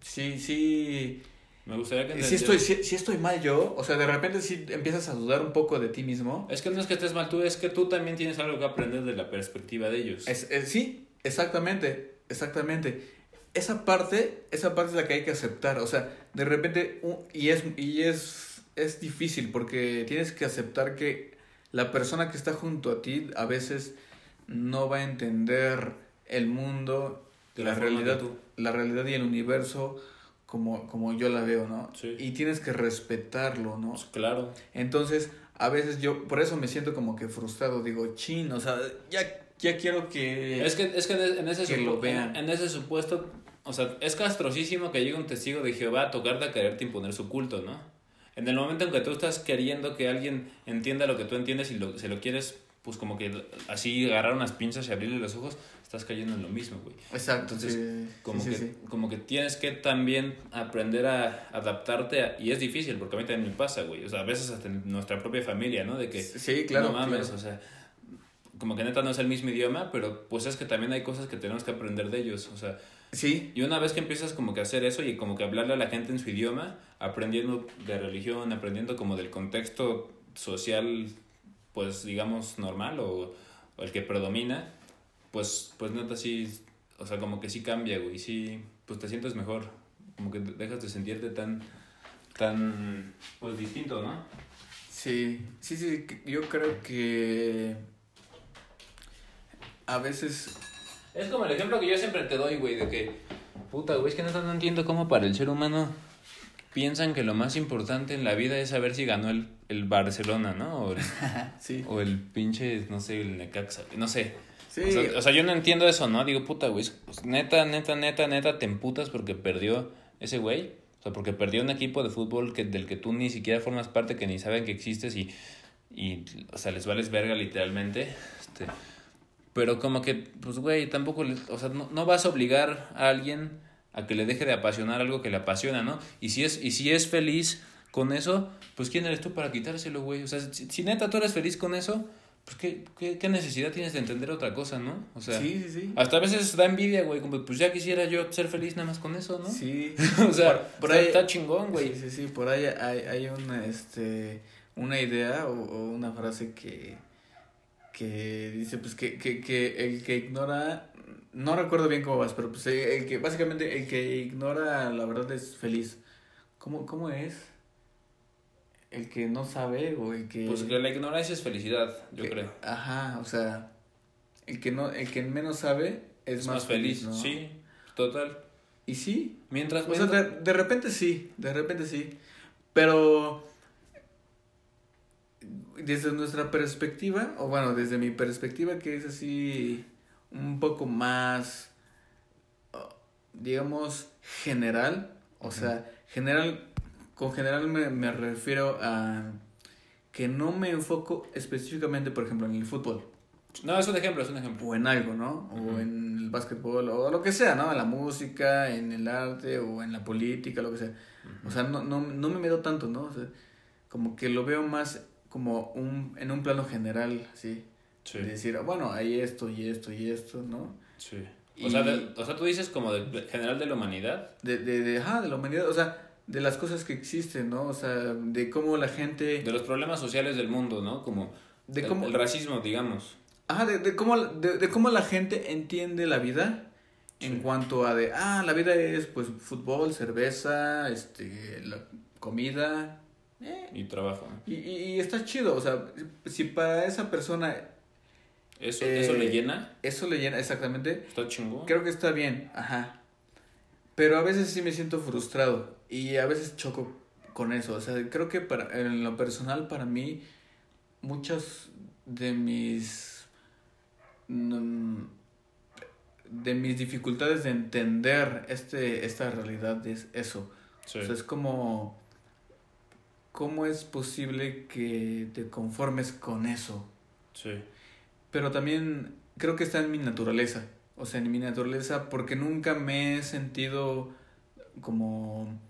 [SPEAKER 2] sí, sí,
[SPEAKER 1] Me gustaría que
[SPEAKER 2] si estoy, si, estoy mal yo, o sea, de repente si empiezas a dudar un poco de ti mismo.
[SPEAKER 1] Es que no es que estés mal tú, es que tú también tienes algo que aprender de la perspectiva de ellos.
[SPEAKER 2] Es, sí, exactamente, exactamente. Esa parte, esa parte es la que hay que aceptar, o sea, de repente, y es, y es, es difícil porque tienes que aceptar que la persona que está junto a ti a veces no va a entender el mundo, la, realidad, la realidad y el universo como, como yo la veo, ¿no? Sí. Y tienes que respetarlo, ¿no? Pues
[SPEAKER 1] claro.
[SPEAKER 2] Entonces, a veces yo, por eso me siento como que frustrado, digo, chin, o sea, ya, ya quiero que...
[SPEAKER 1] Es que, es que en ese, lo vean. En, ese supuesto, o sea, es castrosísimo que llegue un testigo de Jehová a tocarte a quererte imponer su culto, ¿no? En el momento en que tú estás queriendo que alguien entienda lo que tú entiendes y lo, se lo quieres, pues como que así agarrar unas pinzas y abrirle los ojos, estás cayendo en lo mismo, güey.
[SPEAKER 2] Exacto.
[SPEAKER 1] Entonces, como, que, como que tienes que también aprender a adaptarte y es difícil porque a mí también me pasa, güey. O sea, a veces hasta en nuestra propia familia, ¿no? De que,
[SPEAKER 2] sí, claro,
[SPEAKER 1] no mames, o sea, como que neta no es el mismo idioma, pero pues es que también hay cosas que tenemos que aprender de ellos, o sea.
[SPEAKER 2] Sí.
[SPEAKER 1] Y una vez que empiezas como que a hacer eso y como que hablarle a la gente en su idioma, aprendiendo de religión, aprendiendo como del contexto social, pues digamos normal o, o el que predomina, pues, pues neta sí, o sea, como que sí cambia, güey, sí, pues te sientes mejor, como que dejas de sentirte tan, tan, pues distinto, ¿no?
[SPEAKER 2] Sí, sí, sí, yo creo que a veces...
[SPEAKER 1] Es como el ejemplo que yo siempre te doy, güey, de que, puta, güey, es que no, no entiendo cómo para el ser humano piensan que lo más importante en la vida es saber si ganó el, el Barcelona, ¿no? O el, <laughs>
[SPEAKER 2] sí.
[SPEAKER 1] o el pinche, no sé, el Necaxa, no sé. O, sea, yo no entiendo eso, ¿no? Digo, puta, güey. Pues, neta, neta, neta, neta, te emputas porque perdió ese güey. O sea, porque perdió un equipo de fútbol que, del que tú ni siquiera formas parte, que ni saben que existes y, y o sea, les vales verga literalmente. Este, pero como que, pues, güey, tampoco, o sea, no, no vas a obligar a alguien a que le deje de apasionar algo que le apasiona, ¿no? Y si es, y si es feliz con eso, pues ¿quién eres tú para quitárselo, güey? O sea, si neta tú eres feliz con eso, pues ¿qué, qué, qué, necesidad tienes de entender otra cosa, ¿no? O sea,
[SPEAKER 2] sí, sí, sí.
[SPEAKER 1] hasta a veces da envidia, güey, como pues ya quisiera yo ser feliz nada más con eso, ¿no?
[SPEAKER 2] Sí. <laughs>
[SPEAKER 1] o sea, por, ahí, está, chingón, güey.
[SPEAKER 2] Sí, sí, sí, por ahí hay, hay una, este, una idea o, o una frase que, que dice, pues que, que, que el que ignora, no recuerdo bien cómo vas, pero pues el que, básicamente el que ignora la verdad es feliz. ¿Cómo, cómo es? el que no sabe o el que...
[SPEAKER 1] Pues que la ignorancia es felicidad, yo creo.
[SPEAKER 2] Ajá, o sea, el que, no, el que menos sabe es, más, feliz, ¿no?
[SPEAKER 1] Sí, total.
[SPEAKER 2] Y sí.
[SPEAKER 1] Mientras...
[SPEAKER 2] O sea, de, repente sí, de repente sí. Pero desde nuestra perspectiva, o bueno, desde mi perspectiva que es así un poco más, digamos, general, o sea, general con general me, me refiero a que no me enfoco específicamente, por ejemplo, en el fútbol.
[SPEAKER 1] No, es un ejemplo, es un ejemplo.
[SPEAKER 2] O en algo, ¿no? O en el básquetbol, o lo que sea, ¿no? En la música, en el arte, o en la política, lo que sea. O sea, no, no, no me meto tanto, ¿no? O sea, como que lo veo más como un, en un plano general, ¿sí? Sí. De decir, bueno, hay esto y esto y esto, ¿no?
[SPEAKER 1] Sí. O, sea, o sea, tú dices como de, general de la humanidad.
[SPEAKER 2] De, de, de, ajá, de la humanidad. O sea, de las cosas que existen, ¿no? O sea, de cómo la gente...
[SPEAKER 1] De los problemas sociales del mundo, ¿no? Como de el, cómo... el racismo, digamos.
[SPEAKER 2] Ajá, de, de, cómo, de, de cómo la gente entiende la vida en cuanto a de, ah, la vida es pues fútbol, cerveza, este, la comida.
[SPEAKER 1] Eh. Y trabajo.
[SPEAKER 2] Y, y, está chido, o sea, si para esa persona...
[SPEAKER 1] ¿Eso, ¿Eso le eh, llena?
[SPEAKER 2] Eso le llena, exactamente.
[SPEAKER 1] Está chingón.
[SPEAKER 2] Creo que está bien, ajá. Pero a veces sí me siento frustrado y a veces choco con eso. O sea, creo que para, en lo personal, para mí, muchas de mis. Mm, de mis dificultades de entender este, esta realidad es eso. O sea, es como. ¿Cómo es posible que te conformes con eso?
[SPEAKER 1] Sí.
[SPEAKER 2] Pero también creo que está en mi naturaleza o sea, en mi naturaleza, porque nunca me he sentido como...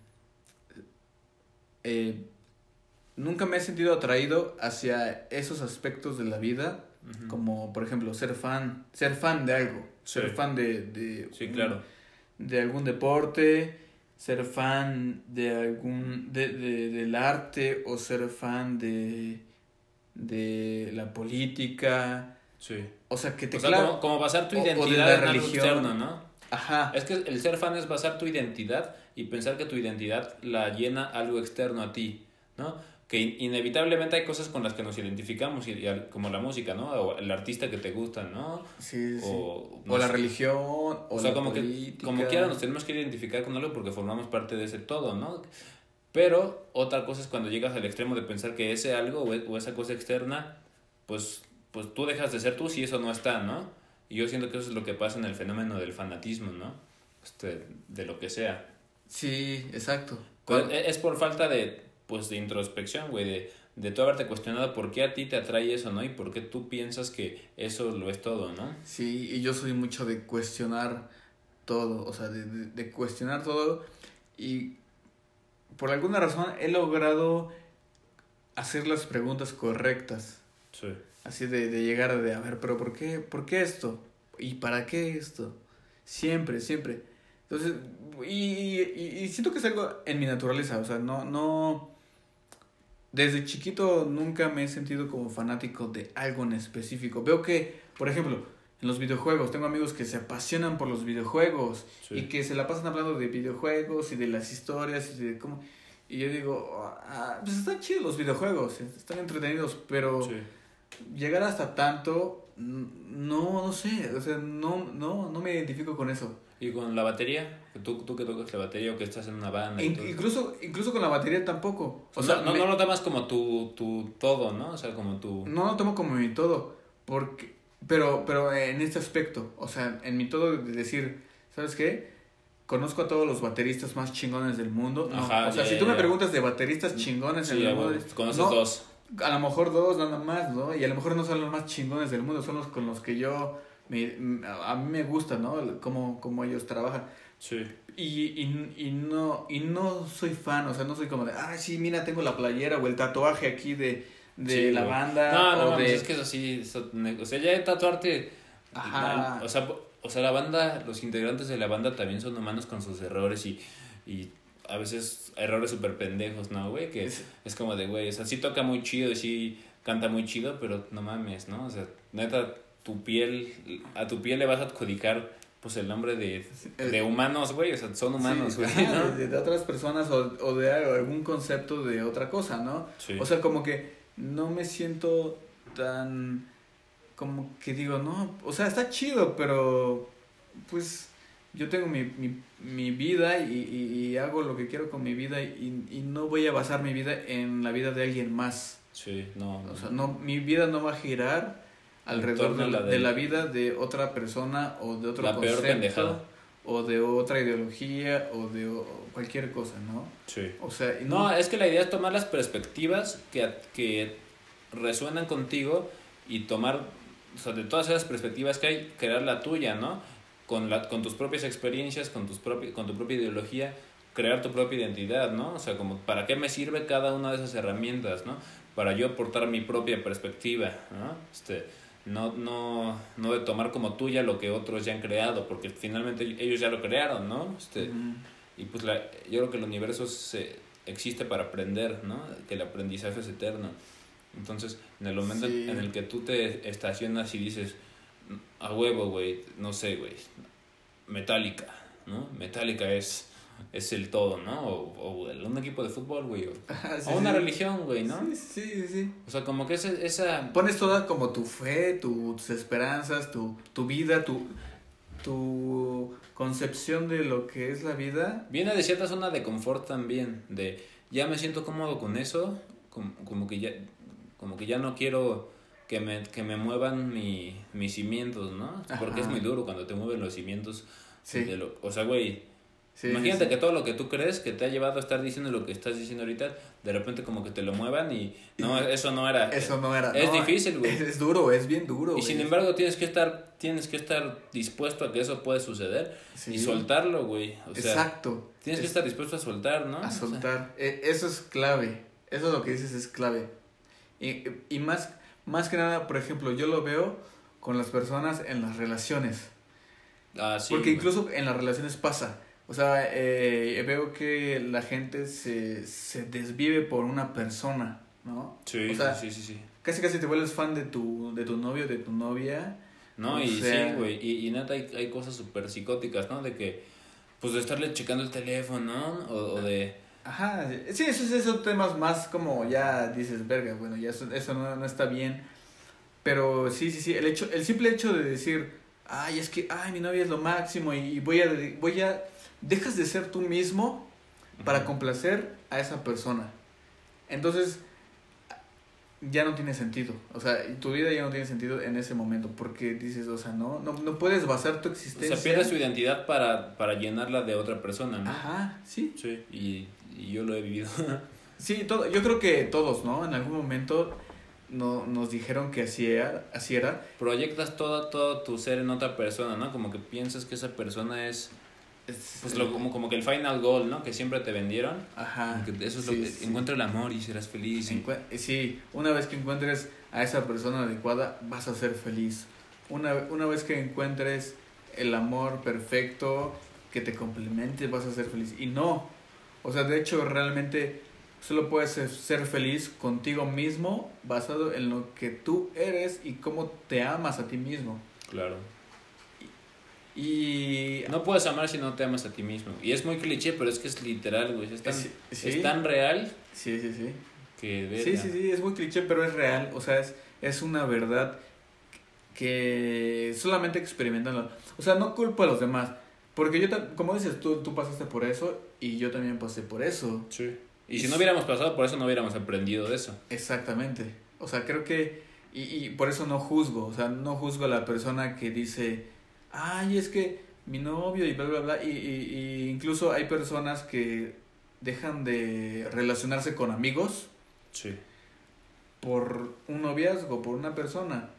[SPEAKER 2] Eh, nunca me he sentido atraído hacia esos aspectos de la vida, como por ejemplo ser fan, ser fan de algo, ser fan de, de,
[SPEAKER 1] sí, claro.
[SPEAKER 2] de algún deporte, ser fan de algún de, de, del arte o ser fan de de la política
[SPEAKER 1] Sí.
[SPEAKER 2] o sea que te
[SPEAKER 1] O sea,
[SPEAKER 2] claro
[SPEAKER 1] como, como basar tu
[SPEAKER 2] o- o de
[SPEAKER 1] identidad
[SPEAKER 2] la
[SPEAKER 1] en algo
[SPEAKER 2] religión.
[SPEAKER 1] externo, ¿no?
[SPEAKER 2] ajá
[SPEAKER 1] Es que el ser fan es basar tu identidad y pensar que tu identidad la llena algo externo a ti, ¿no? Que in- inevitablemente hay cosas con las que nos identificamos, y, y como la música, ¿no? O el artista que te gusta, ¿no?
[SPEAKER 2] sí, sí.
[SPEAKER 1] O,
[SPEAKER 2] o
[SPEAKER 1] no
[SPEAKER 2] la
[SPEAKER 1] sé.
[SPEAKER 2] religión o,
[SPEAKER 1] O sea,
[SPEAKER 2] la
[SPEAKER 1] como que
[SPEAKER 2] política.
[SPEAKER 1] como quiera nos tenemos que identificar con algo porque formamos parte de ese todo, ¿no? Pero otra cosa es cuando llegas al extremo de pensar que ese algo o, e- o esa cosa externa, pues, pues tú dejas de ser tú si eso no está, ¿no? Y yo siento que eso es lo que pasa en el fenómeno del fanatismo, ¿no? Este, de lo que sea.
[SPEAKER 2] sí exacto
[SPEAKER 1] e- es por falta de, pues, de introspección, güey, de, de tú haberte cuestionado por qué a ti te atrae eso, ¿no? Y por qué tú piensas que eso lo es todo, ¿no?
[SPEAKER 2] Sí, y yo soy mucho de cuestionar todo, o sea, de, de, de cuestionar todo y por alguna razón he logrado hacer las preguntas correctas,
[SPEAKER 1] Sí.
[SPEAKER 2] Así de, de llegar de, a ver, pero ¿por qué, ¿por qué esto? ¿Y para qué esto? Siempre, siempre. Entonces, y, y, y siento que es algo en mi naturaleza, o sea, no, no, desde chiquito nunca me he sentido como fanático de algo en específico. Veo que, por ejemplo, en los videojuegos, tengo amigos que se apasionan por los videojuegos
[SPEAKER 1] Sí.
[SPEAKER 2] y que se la pasan hablando de videojuegos y de las historias y de cómo... Y yo digo, ah, pues están chidos los videojuegos, están entretenidos, pero
[SPEAKER 1] Sí.
[SPEAKER 2] Llegar hasta tanto, no, no sé, o sea, no, no, no me identifico con eso.
[SPEAKER 1] ¿Y con la batería? ¿Tú, tú que tocas la batería o que estás en una banda. y
[SPEAKER 2] In-
[SPEAKER 1] todo.
[SPEAKER 2] incluso, incluso con la batería tampoco. O sea,
[SPEAKER 1] no, no,
[SPEAKER 2] me-
[SPEAKER 1] no lo tomas como tu, tu todo, ¿no? O sea, como tu...
[SPEAKER 2] no lo tomo como mi todo, porque, pero, pero en este aspecto, o sea, en mi todo de decir, ¿sabes qué? Conozco a todos los bateristas más chingones del mundo.
[SPEAKER 1] Ajá,
[SPEAKER 2] o sea, si tú me preguntas de bateristas chingones en
[SPEAKER 1] Sí,
[SPEAKER 2] el
[SPEAKER 1] ya,
[SPEAKER 2] mundo,
[SPEAKER 1] conoces
[SPEAKER 2] no,
[SPEAKER 1] dos.
[SPEAKER 2] A lo mejor dos nada más, ¿no? Y a lo mejor no son los más chingones del mundo, son los con los que yo, me, a mí me gusta, ¿no? Cómo, cómo ellos trabajan.
[SPEAKER 1] Sí.
[SPEAKER 2] Y, y, y, no, y no soy fan, o sea, no soy como de, ah, sí, mira, tengo la playera o el tatuaje aquí de, de
[SPEAKER 1] Sí,
[SPEAKER 2] la banda.
[SPEAKER 1] No, no,
[SPEAKER 2] o
[SPEAKER 1] mames,
[SPEAKER 2] de...
[SPEAKER 1] es que es así. eso- o sea, ya de tatuarte.
[SPEAKER 2] Ajá.
[SPEAKER 1] O sea, o sea, la banda, los integrantes de la banda también son humanos con sus errores y, y a veces errores súper pendejos, ¿no, güey? Que
[SPEAKER 2] Es-
[SPEAKER 1] es como de, güey, o sea, sí toca muy chido y sí canta muy chido, pero no mames, ¿no? O sea, neta, tu piel, a tu piel le vas a adjudicar, pues, el nombre de, de humanos, güey, o sea, son humanos,
[SPEAKER 2] Sí, <laughs>
[SPEAKER 1] güey, ¿no?
[SPEAKER 2] de, de otras personas o, o de algún concepto de otra cosa, ¿no?
[SPEAKER 1] Sí.
[SPEAKER 2] O sea, como que no me siento tan como que digo, no, o sea, está chido, pero pues yo tengo mi, mi, mi vida y, y, y hago lo que quiero con mi vida y, y no voy a basar mi vida en la vida de alguien más.
[SPEAKER 1] Sí, no.
[SPEAKER 2] O sea, no, mi vida no va a girar alrededor de la, de
[SPEAKER 1] de-
[SPEAKER 2] la vida de otra persona o de otro
[SPEAKER 1] La peor
[SPEAKER 2] concepto
[SPEAKER 1] pendejada.
[SPEAKER 2] o de otra ideología o de o- cualquier cosa, ¿no?
[SPEAKER 1] Sí.
[SPEAKER 2] O sea, y
[SPEAKER 1] No, es que la idea es tomar las perspectivas que, que resuenan contigo y tomar, o sea, de todas esas perspectivas que hay, crear la tuya, ¿no? Con, la, con tus propias experiencias, con, tus con tu propia ideología, crear tu propia identidad, ¿no? O sea, como, ¿para qué me sirve cada una de esas herramientas, ¿no? Para yo aportar mi propia perspectiva, ¿no? Este, no, no, no de tomar como tuya lo que otros ya han creado, porque finalmente ellos ya lo crearon, ¿no? Este, y pues la, yo creo que el universo se, existe para aprender, ¿no? Que el aprendizaje es eterno. Entonces, en el momento
[SPEAKER 2] Sí.
[SPEAKER 1] en el que tú te estacionas y dices, a huevo, güey, no sé, güey, Metallica, ¿no? Metallica es, es el todo, ¿no? O, o un equipo de fútbol, güey, o, <laughs>
[SPEAKER 2] sí,
[SPEAKER 1] o una
[SPEAKER 2] sí.
[SPEAKER 1] religión, güey, ¿no?
[SPEAKER 2] Sí, sí, sí.
[SPEAKER 1] O sea, como que ese, esa...
[SPEAKER 2] Pones toda como tu fe, tu- tus esperanzas, tu, tu vida, tu, tu concepción de lo que es la vida.
[SPEAKER 1] Viene de cierta zona de confort también, de ya me siento cómodo con eso, como, como que ya como que ya no quiero que me, que me muevan mi, mis cimientos, ¿no? Porque es muy duro cuando te mueven los cimientos.
[SPEAKER 2] Sí.
[SPEAKER 1] de lo- o sea, güey,
[SPEAKER 2] Sí,
[SPEAKER 1] imagínate
[SPEAKER 2] sí,
[SPEAKER 1] que todo lo que tú crees que te ha llevado a estar diciendo lo que estás diciendo ahorita, de repente como que te lo muevan y no, eso no era.
[SPEAKER 2] Eso no era.
[SPEAKER 1] Es
[SPEAKER 2] no,
[SPEAKER 1] difícil, güey.
[SPEAKER 2] Es, <laughs> es duro, es bien duro.
[SPEAKER 1] Y sin embargo tienes que estar tienes que estar dispuesto a que eso puede suceder y soltarlo, güey. O sea,
[SPEAKER 2] Exacto.
[SPEAKER 1] tienes que
[SPEAKER 2] Es-
[SPEAKER 1] estar dispuesto a soltar, ¿no?
[SPEAKER 2] A
[SPEAKER 1] O sea,
[SPEAKER 2] soltar. E- Eso es clave. Eso es lo que dices es clave. Y, y más, más que nada, por ejemplo, yo lo veo con las personas en las relaciones.
[SPEAKER 1] ah, sí,
[SPEAKER 2] Porque incluso en las relaciones pasa. O sea, eh, veo que la gente se, se desvive por una persona, ¿no?
[SPEAKER 1] Sí,
[SPEAKER 2] o sea,
[SPEAKER 1] sí, sí, sí.
[SPEAKER 2] Casi casi te vuelves fan de tu, de tu novio, de tu novia.
[SPEAKER 1] No,
[SPEAKER 2] O
[SPEAKER 1] y
[SPEAKER 2] sea-
[SPEAKER 1] sí, güey, y, y neta hay, hay cosas súper psicóticas, ¿no? De que, pues de estarle checando el teléfono, ¿no? O, o de...
[SPEAKER 2] Ajá, sí, esos, esos temas más como ya dices, verga, bueno, ya eso, eso no, no está bien. Pero sí, sí, sí, el, hecho, el simple hecho de decir, ay, es que, ay, mi novia es lo máximo y voy a, voy a, dejas de ser tú mismo para complacer a esa persona. Entonces, ya no tiene sentido. O sea, tu vida ya no tiene sentido en ese momento porque dices, o sea, no, no, no puedes basar tu
[SPEAKER 1] O
[SPEAKER 2] existencia.
[SPEAKER 1] sea, pierdes su identidad para, para llenarla de otra persona, ¿no?
[SPEAKER 2] Ajá, sí.
[SPEAKER 1] Sí, y, y yo lo he vivido. <laughs>
[SPEAKER 2] Sí, todo, yo creo que todos, ¿no? En algún momento no, nos dijeron que así era, así era.
[SPEAKER 1] Proyectas todo, todo tu ser en otra persona, ¿no? Como que piensas que esa persona es,
[SPEAKER 2] Es-
[SPEAKER 1] pues lo, como, como que el final goal, ¿no? Que siempre te vendieron.
[SPEAKER 2] Ajá.
[SPEAKER 1] Que eso es
[SPEAKER 2] sí,
[SPEAKER 1] lo que...
[SPEAKER 2] sí.
[SPEAKER 1] Encuentra el amor y serás feliz. y-
[SPEAKER 2] Sí, una vez que encuentres a esa persona adecuada, vas a ser feliz. Una, una vez que encuentres el amor perfecto que te complemente, vas a ser feliz. Y no, o sea, de hecho, realmente solo puedes ser- feliz contigo mismo basado en lo que tú eres y cómo te amas a ti mismo.
[SPEAKER 1] Claro.
[SPEAKER 2] Y
[SPEAKER 1] No puedes amar si no te amas a ti mismo. Y es muy cliché, pero es que es literal, güey. Es tan,
[SPEAKER 2] Sí, sí.
[SPEAKER 1] es tan real
[SPEAKER 2] Sí, sí, sí.
[SPEAKER 1] que...
[SPEAKER 2] Sí,
[SPEAKER 1] verga.
[SPEAKER 2] sí, sí, es muy cliché, pero es real. O sea, es, es una verdad que solamente experimentando. O sea, no culpo a los demás. Porque yo, como dices, tú, tú pasaste por eso y yo también pasé por eso.
[SPEAKER 1] Sí. Y si no hubiéramos pasado por eso, no hubiéramos aprendido de eso.
[SPEAKER 2] Exactamente. O sea, creo que... Y, y por eso no juzgo. O sea, no juzgo a la persona que dice, ay, es que mi novio y bla, bla, bla. Y, y, y incluso hay personas que dejan de relacionarse con amigos
[SPEAKER 1] Sí.
[SPEAKER 2] por un noviazgo, por una persona.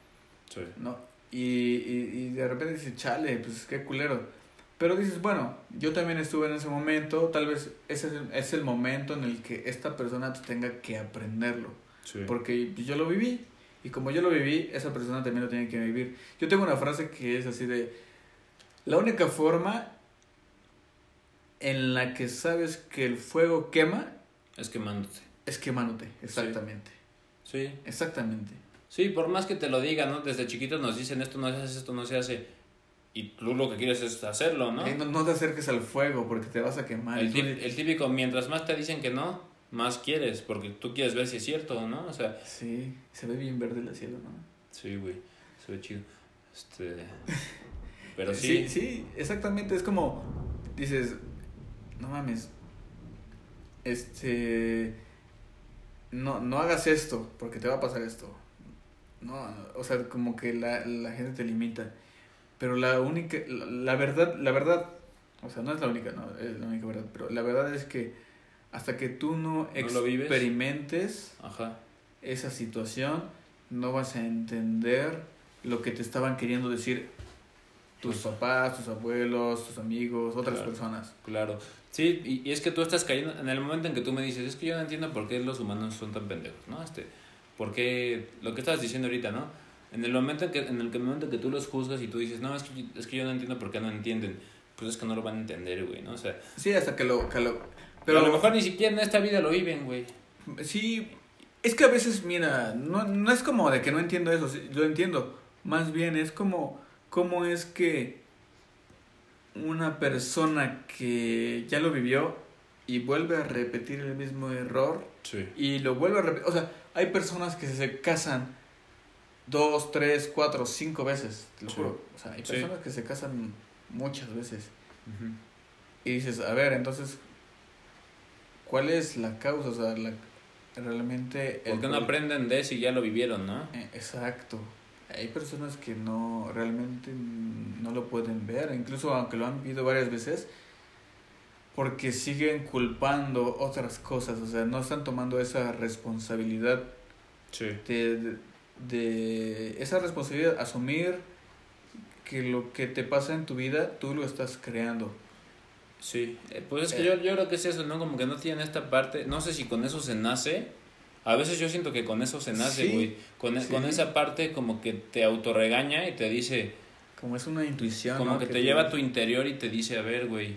[SPEAKER 1] Sí.
[SPEAKER 2] ¿no? Y, y, y de repente dices, chale, pues qué culero. Pero dices, bueno, yo también estuve en ese momento, tal vez ese es el, momento en el que esta persona tenga que aprenderlo.
[SPEAKER 1] Sí.
[SPEAKER 2] Porque yo lo viví. Y como yo lo viví, esa persona también lo tiene que vivir. Yo tengo una frase que es así de, la única forma en la que sabes que el fuego quema
[SPEAKER 1] Es quemándote.
[SPEAKER 2] es quemándote. Exactamente.
[SPEAKER 1] Sí.
[SPEAKER 2] Exactamente.
[SPEAKER 1] Sí, por más que te lo digan, ¿no? Desde chiquitos nos dicen esto no se hace, esto no se hace. Y tú lo que quieres es hacerlo, ¿no?
[SPEAKER 2] No, no te acerques al fuego porque te vas a quemar.
[SPEAKER 1] El típico, mientras más te dicen que no, más quieres, porque tú quieres ver si es cierto, ¿no? O sea,
[SPEAKER 2] Sí, se ve bien verde el cielo, ¿no?
[SPEAKER 1] sí, güey, se ve chido. Este, <laughs> pero
[SPEAKER 2] sí.
[SPEAKER 1] sí,
[SPEAKER 2] Sí, exactamente. Es como, dices, no mames, este, no, no hagas esto porque te va a pasar esto. No, o sea, como que la, la gente te limita. Pero la única, la, la verdad, la verdad, o sea, no es la única, no, es la única verdad, pero la verdad es que hasta que tú no, experimentes
[SPEAKER 1] ajá,
[SPEAKER 2] esa situación, no vas a entender lo que te estaban queriendo decir tus papás, tus abuelos, tus amigos, otras
[SPEAKER 1] Claro.
[SPEAKER 2] personas.
[SPEAKER 1] claro. Sí, y, y es que tú estás cayendo, en el momento en que tú me dices, es que yo no entiendo por qué los humanos son tan pendejos, ¿no? Este, por qué, lo que estabas diciendo ahorita, ¿no? En el momento en que, en el momento en que tú los juzgas y tú dices, no, es que, es que yo no entiendo por qué no entienden, pues es que no lo van a entender, güey, ¿no? O sea,
[SPEAKER 2] Sí, hasta que lo... Que lo
[SPEAKER 1] pero a lo mejor ni siquiera en esta vida lo viven, güey.
[SPEAKER 2] Sí, es que a veces, mira, no, no es como de que no entiendo eso, sí, lo entiendo. Más bien es como, cómo es que una persona que ya lo vivió y vuelve a repetir el mismo error
[SPEAKER 1] Sí.
[SPEAKER 2] y lo vuelve a repetir. O sea, hay personas que se casan dos, tres, cuatro, cinco veces, te lo
[SPEAKER 1] Sí.
[SPEAKER 2] juro. O sea, hay
[SPEAKER 1] Sí.
[SPEAKER 2] personas que se casan muchas veces. Y dices, a ver, entonces, ¿cuál es la causa? O sea, la, realmente... el
[SPEAKER 1] ¿Por qué no aprenden de eso y ya lo vivieron, no?
[SPEAKER 2] Eh, Exacto. Hay personas que no, realmente no lo pueden ver, incluso aunque lo han vivido varias veces, porque siguen culpando otras cosas, o sea, no están tomando esa responsabilidad
[SPEAKER 1] Sí.
[SPEAKER 2] de, de, de esa responsabilidad, asumir que lo que te pasa en tu vida, tú lo estás creando.
[SPEAKER 1] Sí, eh, pues es que
[SPEAKER 2] Eh.
[SPEAKER 1] yo, yo creo que es eso, ¿no? Como que no tienen esta parte, no sé si con eso se nace, a veces yo siento que con eso se nace,
[SPEAKER 2] Sí,
[SPEAKER 1] güey, con, e-
[SPEAKER 2] sí.
[SPEAKER 1] con esa parte como que te autorregaña y te dice,
[SPEAKER 2] Como es una intuición.
[SPEAKER 1] como
[SPEAKER 2] ¿no?
[SPEAKER 1] que te lleva a tu interior y te dice, a ver, güey,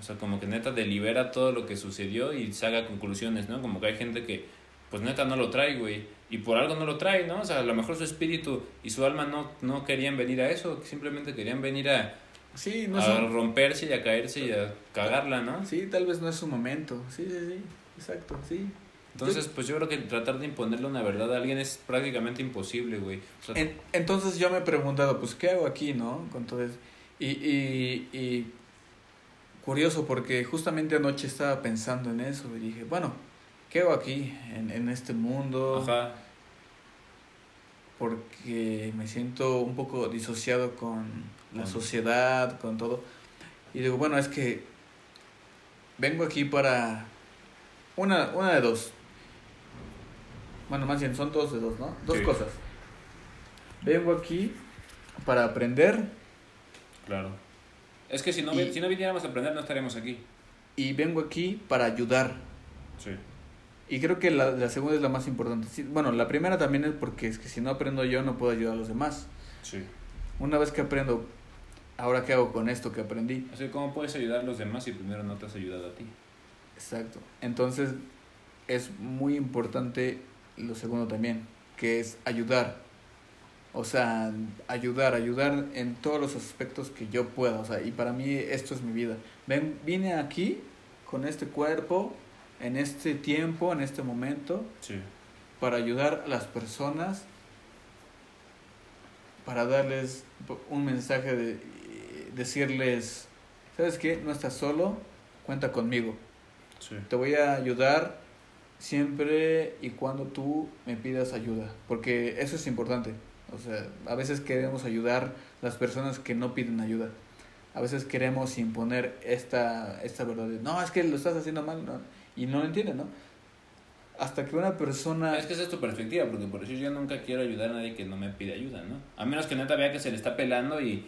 [SPEAKER 1] O sea, como que neta delibera todo lo que sucedió y saca conclusiones, ¿no? Como que hay gente que, pues neta no lo trae, güey. Y por algo no lo trae, ¿no? O sea, a lo mejor su espíritu y su alma no, no querían venir a eso, simplemente querían venir a,
[SPEAKER 2] Sí, no
[SPEAKER 1] a
[SPEAKER 2] son-
[SPEAKER 1] romperse y a caerse y a cagarla, ¿no?
[SPEAKER 2] Sí, tal vez no es su momento. Sí, sí, sí. Exacto, sí.
[SPEAKER 1] Entonces, pues yo creo que tratar de imponerle una verdad a alguien es prácticamente imposible, güey. O sea,
[SPEAKER 2] En- entonces yo me he preguntado, pues, ¿qué hago aquí, no? Con todo eso. Y, y, y curioso, porque justamente anoche estaba pensando en eso y dije, bueno, ¿qué hago aquí en, en este mundo?
[SPEAKER 1] ajá,
[SPEAKER 2] Porque me siento un poco disociado con la sociedad, con todo. Y digo, bueno, es que vengo aquí para una, una de dos. Bueno, más bien son dos de dos, ¿no? Dos
[SPEAKER 1] Sí.
[SPEAKER 2] cosas. Vengo aquí para aprender
[SPEAKER 1] claro. Es que si no,
[SPEAKER 2] Y-
[SPEAKER 1] si no viniéramos a aprender, no estaríamos aquí.
[SPEAKER 2] y vengo aquí para ayudar.
[SPEAKER 1] Sí.
[SPEAKER 2] Y creo que la, la segunda es la más importante. Sí, bueno, la primera también es porque es que si no aprendo yo no puedo ayudar a los demás.
[SPEAKER 1] Sí.
[SPEAKER 2] Una vez que aprendo, ahora qué hago con esto que aprendí.
[SPEAKER 1] O sea, ¿cómo puedes ayudar a los demás si primero no te has ayudado a ti?
[SPEAKER 2] Exacto. Entonces es muy importante lo segundo también, que es ayudar. O sea, ayudar, ayudar en todos los aspectos que yo pueda. O sea, y para mí esto es mi vida. Ven, vine aquí con este cuerpo, en este tiempo, en este momento,
[SPEAKER 1] Sí.
[SPEAKER 2] para ayudar a las personas, para darles un mensaje de decirles, ¿sabes qué? No estás solo, cuenta conmigo.
[SPEAKER 1] Sí.
[SPEAKER 2] Te voy a ayudar siempre y cuando tú me pidas ayuda, porque eso es importante. O sea, a veces queremos ayudar a las personas que no piden ayuda. A veces queremos imponer esta, esta verdad de, no, es que lo estás haciendo mal, no", y no lo entienden, ¿no? Hasta que una persona...
[SPEAKER 1] Es que esa es tu perspectiva, porque por eso yo nunca quiero ayudar a nadie que no me pide ayuda, ¿no? A menos que neta vea que se le está pelando y,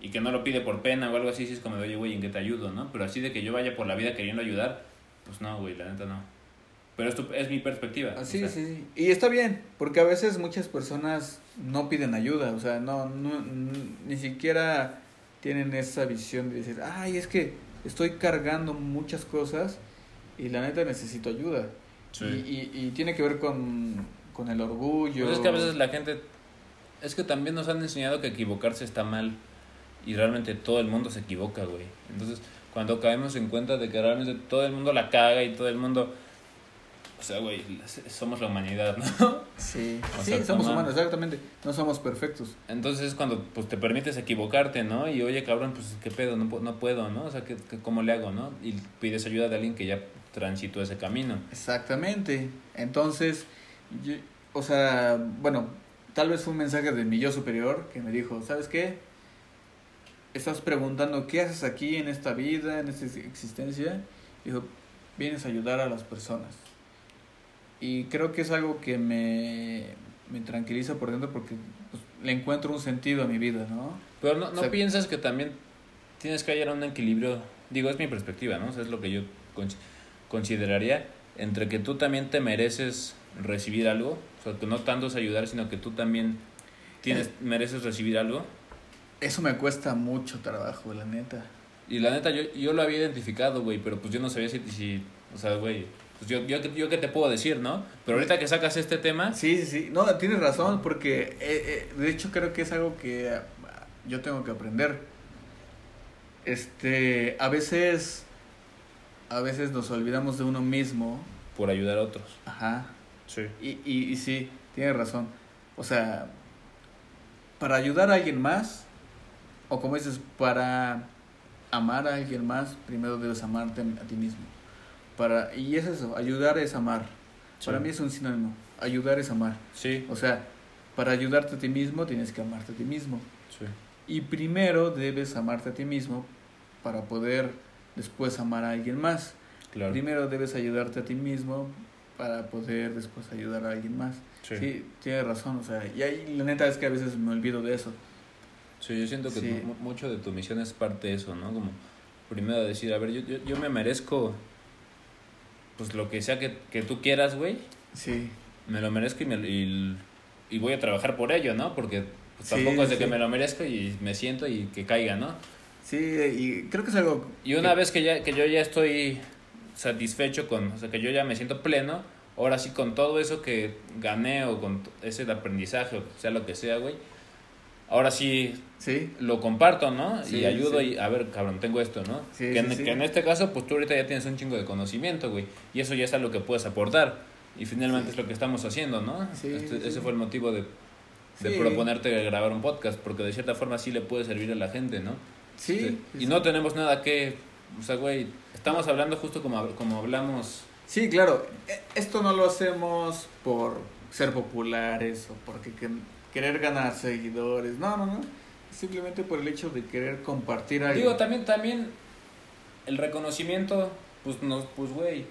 [SPEAKER 1] y que no lo pide por pena o algo así, si es como oye, güey, ¿en qué te ayudo, no? Pero así de que yo vaya por la vida queriendo ayudar, pues no, güey, la neta no. Pero es, tu- es mi perspectiva. o
[SPEAKER 2] Ah, Sí,
[SPEAKER 1] sea,
[SPEAKER 2] sí, sí. Y está bien, porque a veces muchas personas no piden ayuda, o sea, no, no ni siquiera tienen esa visión de decir, ay, es que estoy cargando muchas cosas y la neta necesito ayuda.
[SPEAKER 1] Sí.
[SPEAKER 2] Y, y, y tiene que ver con, con el orgullo.
[SPEAKER 1] Pues es que a veces la gente. Es que también nos han enseñado que equivocarse está mal. Y realmente todo el mundo se equivoca, güey. Entonces, cuando caemos en cuenta de que realmente todo el mundo la caga y todo el mundo. O sea, güey, somos la humanidad, <laughs> ¿no?
[SPEAKER 2] Sí,
[SPEAKER 1] O
[SPEAKER 2] sí somos humanos, exactamente. No somos perfectos.
[SPEAKER 1] Entonces es cuando pues, te permites equivocarte, ¿no? Y oye, cabrón, pues qué pedo, no, no puedo, ¿no? O sea, ¿qué, qué- ¿cómo le hago, no? Y pides ayuda de alguien que ya transitó ese camino.
[SPEAKER 2] Exactamente. Entonces, yo- o sea, bueno, tal vez fue un mensaje de mi yo superior que me dijo, ¿sabes qué? Estás preguntando qué haces aquí en esta vida, en esta existencia. Dijo, vienes a ayudar a las personas. Y creo que es algo que me, me tranquiliza por dentro porque pues, le encuentro un sentido a mi vida, ¿no?
[SPEAKER 1] Pero no, no
[SPEAKER 2] O sea-
[SPEAKER 1] piensas que también tienes que hallar un equilibrio, digo, es mi perspectiva, ¿no? O sea, es lo que yo consideraría entre que tú también te mereces recibir algo, o sea, que no tanto es ayudar, sino que tú también tienes, mereces recibir algo.
[SPEAKER 2] Eso me cuesta mucho trabajo, la neta.
[SPEAKER 1] Y la neta, yo, yo lo había identificado, güey, pero pues yo no sabía si, si o sea, güey, pues yo, yo, yo qué te puedo decir, ¿no? Pero ahorita que sacas este tema,
[SPEAKER 2] Sí, sí, sí. No, tienes razón, porque eh, eh, de hecho creo que es algo que yo tengo que aprender. Este, a veces, a veces nos olvidamos de uno mismo.
[SPEAKER 1] por ayudar a otros.
[SPEAKER 2] Ajá.
[SPEAKER 1] Sí.
[SPEAKER 2] Y, y, y sí, tienes razón. O sea, para ayudar a alguien más, o como dices, para amar a alguien más, primero debes amarte a ti mismo. Para, y es eso, ayudar es amar. Para mí es un sinónimo. Ayudar es amar.
[SPEAKER 1] Sí,
[SPEAKER 2] O sea, para ayudarte a ti mismo tienes que amarte a ti mismo.
[SPEAKER 1] sí.
[SPEAKER 2] Y primero debes amarte a ti mismo para poder después amar a alguien más.
[SPEAKER 1] Claro.
[SPEAKER 2] Primero debes ayudarte a ti mismo para poder después ayudar a alguien más.
[SPEAKER 1] Sí.
[SPEAKER 2] Sí, tienes razón. O sea, y ahí la neta es que a veces me olvido de eso.
[SPEAKER 1] Sí, yo siento que
[SPEAKER 2] Sí.
[SPEAKER 1] mucho de tu misión es parte de eso, ¿no? Como primero decir, a ver, yo, yo, yo me merezco, pues lo que sea que, que tú quieras, güey,
[SPEAKER 2] Sí,
[SPEAKER 1] me lo merezco y, me, y, y voy a trabajar por ello, ¿no? Porque pues,
[SPEAKER 2] Sí,
[SPEAKER 1] tampoco es de que me lo merezco y me siento y que caiga, ¿no?
[SPEAKER 2] Sí, y creo que es algo...
[SPEAKER 1] Y una vez que, ya, que yo ya estoy satisfecho con, o sea, que yo ya me siento pleno, ahora sí con todo eso que gané o con ese aprendizaje o sea lo que sea, güey, ahora sí,
[SPEAKER 2] sí.
[SPEAKER 1] lo comparto, ¿no?
[SPEAKER 2] Sí,
[SPEAKER 1] y ayudo
[SPEAKER 2] sí.
[SPEAKER 1] y, a ver, cabrón, tengo esto, ¿no?
[SPEAKER 2] Sí,
[SPEAKER 1] que, en, que en este caso, pues tú ahorita ya tienes un chingo de conocimiento, güey, y eso ya es algo que puedes aportar. Y finalmente es lo que estamos haciendo, ¿no?
[SPEAKER 2] Sí,
[SPEAKER 1] Este-. Ese fue el motivo de, de proponerte grabar un podcast, porque de cierta forma sí le puede servir a la gente, ¿no?
[SPEAKER 2] Sí.
[SPEAKER 1] Este,
[SPEAKER 2] sí,
[SPEAKER 1] y no tenemos nada que, o sea, güey, estamos hablando justo como, como hablamos.
[SPEAKER 2] Sí, claro. E- Esto no lo hacemos por ser populares o porque que- querer ganar seguidores. No, no, no. Simplemente por el hecho de querer compartir algo.
[SPEAKER 1] Digo, también, también el reconocimiento, pues, nos, pues, güey,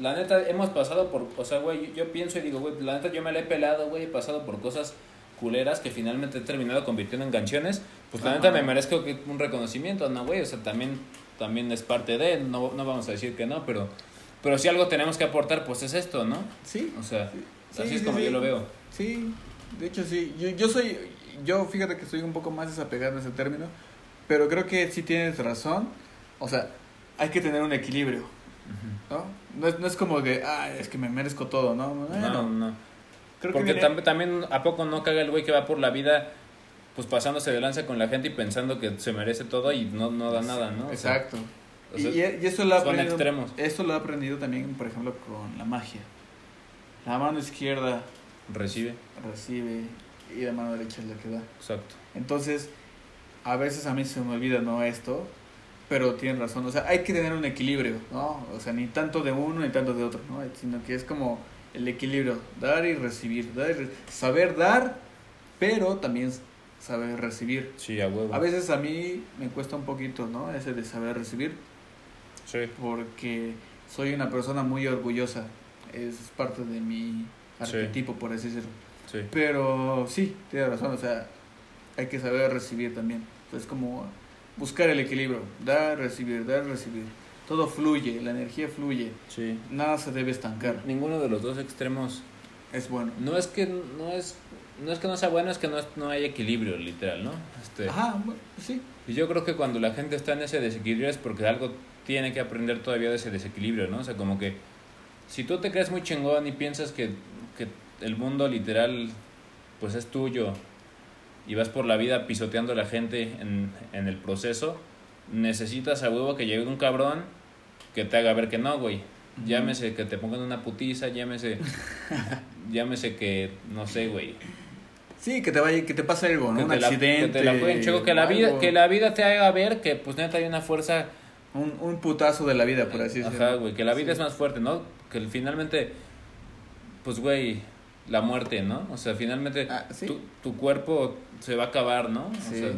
[SPEAKER 1] la neta, hemos pasado por, o sea, güey, yo, yo pienso y digo, güey, la neta, yo me la he pelado, güey, he pasado por cosas culeras que finalmente he terminado convirtiendo en canciones, pues la neta me merezco un reconocimiento, ¿no, güey? O sea, también, también es parte de, no, no vamos a decir que no, pero, pero si algo tenemos que aportar, pues es esto, ¿no?
[SPEAKER 2] Sí.
[SPEAKER 1] O sea,
[SPEAKER 2] Sí,
[SPEAKER 1] así
[SPEAKER 2] sí,
[SPEAKER 1] es como
[SPEAKER 2] sí.
[SPEAKER 1] yo lo veo.
[SPEAKER 2] Sí, de hecho sí. Yo, yo soy, yo fíjate que soy un poco más desapegado en ese término, pero creo que sí tienes razón. O sea, hay que tener un equilibrio, ¿no? No es, no es como que, ah, es que me merezco todo, ¿no?
[SPEAKER 1] No,
[SPEAKER 2] Bueno,
[SPEAKER 1] no.
[SPEAKER 2] creo
[SPEAKER 1] Porque
[SPEAKER 2] que
[SPEAKER 1] tam-
[SPEAKER 2] viene-
[SPEAKER 1] también, ¿a poco no caga el güey que va por la vida, pues pasándose de lanza con la gente y pensando que se merece todo y no, no da nada, ¿no? O
[SPEAKER 2] Exacto.
[SPEAKER 1] sea,
[SPEAKER 2] y, y eso lo
[SPEAKER 1] son
[SPEAKER 2] aprendido.
[SPEAKER 1] extremos.
[SPEAKER 2] Esto lo he aprendido también, por ejemplo, con la magia. La mano izquierda
[SPEAKER 1] recibe,
[SPEAKER 2] recibe y la mano derecha es la que da.
[SPEAKER 1] exacto.
[SPEAKER 2] Entonces, a veces a mí se me olvida no esto, pero tienen razón. O sea, hay que tener un equilibrio, ¿no? O sea, ni tanto de uno ni tanto de otro, ¿no? Sino que es como el equilibrio, dar y recibir, dar y re- saber dar, pero también saber recibir.
[SPEAKER 1] Sí, a huevo.
[SPEAKER 2] A veces a mí me cuesta un poquito, ¿no? Ese de saber recibir,
[SPEAKER 1] Sí.
[SPEAKER 2] porque soy una persona muy orgullosa. Es parte de mi
[SPEAKER 1] Sí.
[SPEAKER 2] arquetipo, por así decirlo.
[SPEAKER 1] Sí.
[SPEAKER 2] Pero sí, tienes razón, o sea, hay que saber recibir también. Es como buscar el equilibrio, dar, recibir, dar, recibir. Todo fluye, la energía fluye,
[SPEAKER 1] Sí.
[SPEAKER 2] nada se debe estancar.
[SPEAKER 1] Ninguno de los dos extremos.
[SPEAKER 2] Es bueno.
[SPEAKER 1] No es que no es no es que no sea bueno, es que no, no hay equilibrio, literal, ¿no? Este,
[SPEAKER 2] Ajá, sí.
[SPEAKER 1] Y yo creo que cuando la gente está en ese desequilibrio es porque algo tiene que aprender todavía de ese desequilibrio, ¿no? O sea, como que si tú te crees muy chingón y piensas que, que el mundo literal pues es tuyo y vas por la vida pisoteando a la gente en, en el proceso, necesitas a huevo que llegue un cabrón que te haga ver que no, güey. Llámese que te pongan una putiza, llámese <laughs> llámese que no sé, güey.
[SPEAKER 2] Sí, que te vaya, que te pase algo, ¿no?
[SPEAKER 1] Que
[SPEAKER 2] un
[SPEAKER 1] te la-
[SPEAKER 2] accidente.
[SPEAKER 1] que te la jueguen chueco, que la vida que la vida te haga ver que pues neta hay una fuerza
[SPEAKER 2] Un, un putazo de la vida, por así decirlo.
[SPEAKER 1] Ajá, güey, que la vida
[SPEAKER 2] Sí.
[SPEAKER 1] es más fuerte, ¿no? Que finalmente, pues, güey, la muerte, ¿no? O sea, finalmente
[SPEAKER 2] Ah, ¿sí?
[SPEAKER 1] tu, tu cuerpo se va a acabar, ¿no? O
[SPEAKER 2] Sí.
[SPEAKER 1] sea,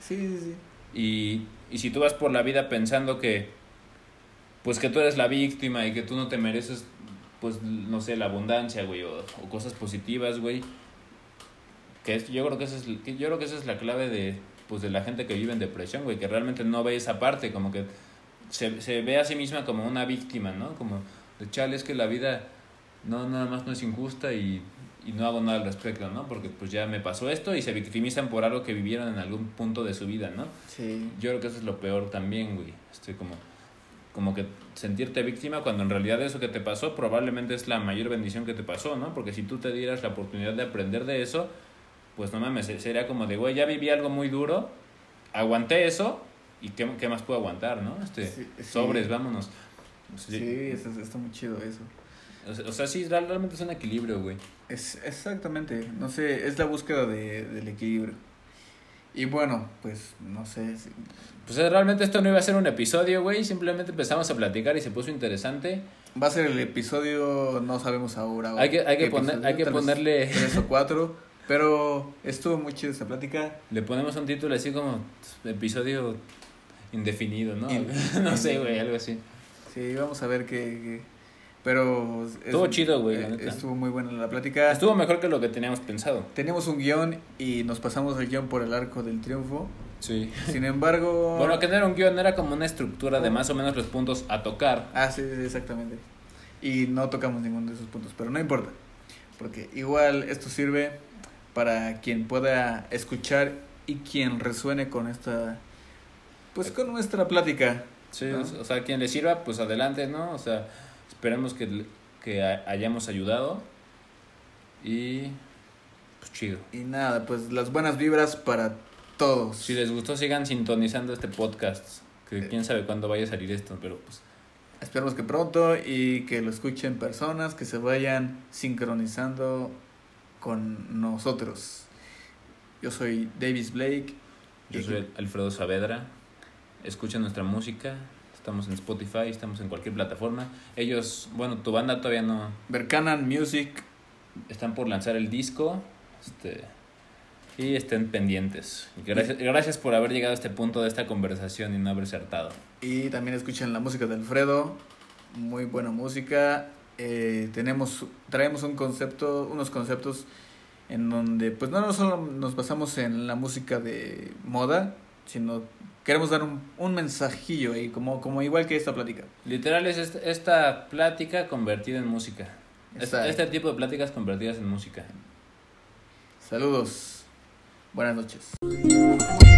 [SPEAKER 2] sí, sí, sí.
[SPEAKER 1] y, y si tú vas por la vida pensando que, pues, que tú eres la víctima y que tú no te mereces, pues, no sé, la abundancia, güey, o, o cosas positivas, güey. Que es, yo creo que esa es, yo creo que esa es la clave de, pues, de la gente que vive en depresión, güey, que realmente no ve esa parte, como que se, se ve a sí misma como una víctima, ¿no? Como, de chale, es que la vida no nada más no es injusta y, y no hago nada al respecto, ¿no? Porque pues ya me pasó esto y se victimizan por algo que vivieron en algún punto de su vida, ¿no?
[SPEAKER 2] Sí.
[SPEAKER 1] Yo creo que eso es lo peor también, güey. Este, como, como que sentirte víctima cuando en realidad eso que te pasó probablemente es la mayor bendición que te pasó, ¿no? Porque si tú te dieras la oportunidad de aprender de eso, pues no mames, sería como de, güey, ya viví algo muy duro, aguanté eso y qué, qué más puedo aguantar, ¿no? Este,
[SPEAKER 2] Sí, sí.
[SPEAKER 1] sobres, vámonos.
[SPEAKER 2] Sí, está, está muy chido eso.
[SPEAKER 1] O sea, o sea, sí, real- realmente es un equilibrio, güey.
[SPEAKER 2] Es exactamente, no sé, es la búsqueda de, del equilibrio. Y bueno, pues no sé. si-
[SPEAKER 1] Pues eh, realmente esto no iba a ser un episodio, güey. Simplemente empezamos a platicar y se puso interesante.
[SPEAKER 2] Va a ser el episodio, no sabemos ahora.
[SPEAKER 1] Hay que- hay que poner- hay que ponerle-
[SPEAKER 2] Tres o cuatro. <laughs> Pero estuvo muy chido esta plática.
[SPEAKER 1] Le ponemos un título así como episodio indefinido, ¿no?
[SPEAKER 2] In- <laughs>
[SPEAKER 1] no sé, güey, algo así.
[SPEAKER 2] Sí, vamos a ver qué. Pero. es-
[SPEAKER 1] Estuvo chido, güey,
[SPEAKER 2] eh. Estuvo muy buena la plática.
[SPEAKER 1] Estuvo mejor que lo que teníamos pensado.
[SPEAKER 2] Teníamos un guion y nos pasamos el guion por el arco del triunfo.
[SPEAKER 1] Sí.
[SPEAKER 2] Sin embargo. <laughs>
[SPEAKER 1] Bueno, que no era un guion, era como una estructura de más o menos los puntos a tocar.
[SPEAKER 2] Ah, sí, sí, exactamente. Y no tocamos ninguno de esos puntos, pero no importa. Porque igual esto sirve para quien pueda escuchar y quien resuene con esta pues con nuestra plática.
[SPEAKER 1] Sí,
[SPEAKER 2] ¿no?
[SPEAKER 1] o sea, quien le sirva, pues adelante, ¿no? O sea, esperemos que, que ha- hayamos ayudado. Y pues chido.
[SPEAKER 2] Y nada, pues las buenas vibras para todos.
[SPEAKER 1] Si les gustó, sigan sintonizando este podcast. Que quién sabe cuándo vaya a salir esto, pero pues
[SPEAKER 2] Esperemos que pronto y que lo escuchen personas que se vayan sincronizando con nosotros. Yo soy Davis Blake.
[SPEAKER 1] yo soy Alfredo Saavedra. Escuchen nuestra música. Estamos en Spotify, estamos en cualquier plataforma. Ellos, bueno, tu banda todavía no,
[SPEAKER 2] Berkanan Music.
[SPEAKER 1] están por lanzar el disco. Este, y estén pendientes. Gracias, gracias por haber llegado a este punto de esta conversación y no haberse hartado.
[SPEAKER 2] Y también escuchen la música de Alfredo. Muy buena música. Eh, tenemos, traemos un concepto, unos conceptos en donde pues no, no solo nos basamos en la música de moda, sino queremos dar un, un mensajillo ahí, como, como igual que esta plática.
[SPEAKER 1] Literal es esta, esta plática convertida en música. Este, este tipo de pláticas convertidas en música.
[SPEAKER 2] Saludos. Buenas noches.